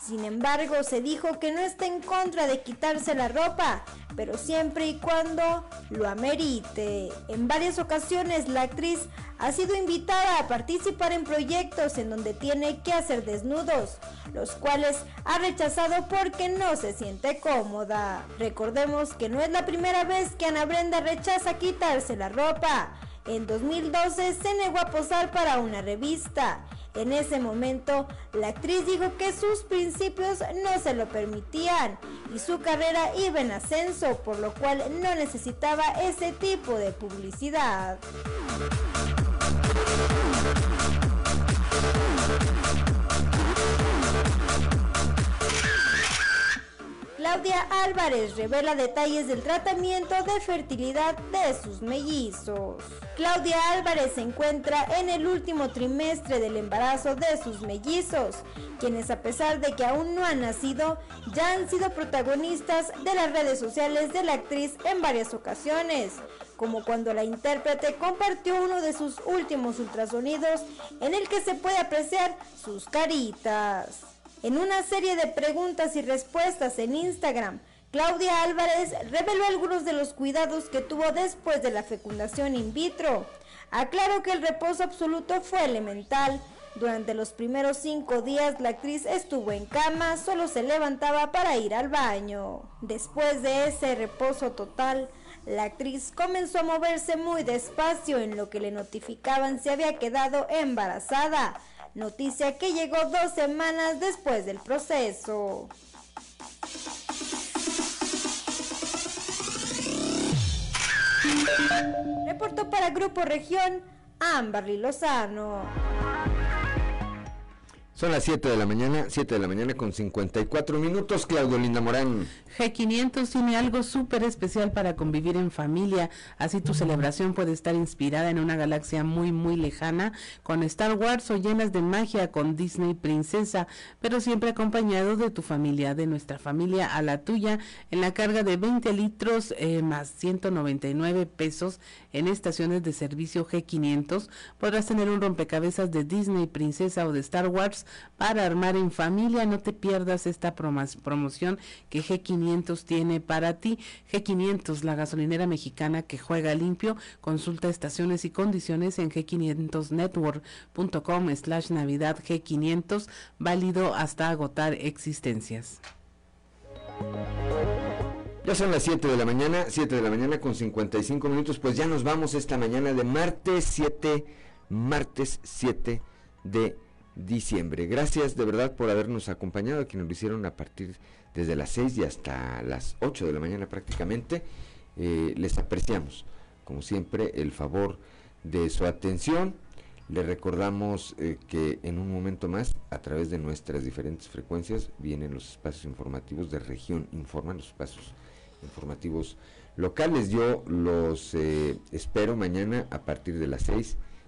Sin embargo, se dijo que no está en contra de quitarse la ropa, pero siempre y cuando lo amerite. En varias ocasiones la actriz ha sido invitada a participar en proyectos en donde tiene que hacer desnudos, los cuales ha rechazado porque no se siente cómoda. Recordemos que no es la primera vez que Ana Brenda rechaza quitarse la ropa. En 2012 se negó a posar para una revista en ese momento, la actriz dijo que sus principios no se lo permitían y su carrera iba en ascenso, por lo cual no necesitaba ese tipo de publicidad. Claudia Álvarez revela detalles del tratamiento de fertilidad de sus mellizos. Claudia Álvarez se encuentra en el último trimestre del embarazo de sus mellizos, quienes a pesar de que aún no han nacido, ya han sido protagonistas de las redes sociales de la actriz en varias ocasiones, como cuando la intérprete compartió uno de sus últimos ultrasonidos en el que se puede apreciar sus caritas. En una serie de preguntas y respuestas en Instagram, Claudia Álvarez reveló algunos de los cuidados que tuvo después de la fecundación in vitro. Aclaró que el reposo absoluto fue elemental. Durante los primeros cinco días la actriz estuvo en cama, solo se levantaba para ir al baño. Después de ese reposo total, la actriz comenzó a moverse muy despacio en lo que le notificaban si había quedado embarazada noticia que llegó dos semanas después del proceso. Reportó para Grupo Región Amberly Lozano. Son las 7 de la mañana, 7 de la mañana con 54 minutos, Claudio Linda Morán. G500 tiene algo súper especial para convivir en familia, así tu celebración puede estar inspirada en una galaxia muy muy lejana, con Star Wars o llenas de magia con Disney Princesa, pero siempre acompañado de tu familia, de nuestra familia a la tuya, en la carga de 20 litros eh, más 199 pesos en estaciones de servicio G500, podrás tener un rompecabezas de Disney Princesa o de Star Wars para armar en familia. No te pierdas esta promoción que G500 tiene para ti. G500, la gasolinera mexicana que juega limpio. Consulta estaciones y condiciones en g500network.com slash navidad G500, válido hasta agotar existencias. Ya son las 7 de la mañana, 7 de la mañana con 55 minutos, pues ya nos vamos esta mañana de martes 7, martes 7 de diciembre. Gracias de verdad por habernos acompañado, a quienes lo hicieron a partir desde las 6 y hasta las 8 de la mañana prácticamente. Eh, les apreciamos, como siempre, el favor de su atención. Le recordamos eh, que en un momento más, a través de nuestras diferentes frecuencias, vienen los espacios informativos de región, informan los espacios informativos locales. Yo los eh, espero mañana a partir de las 6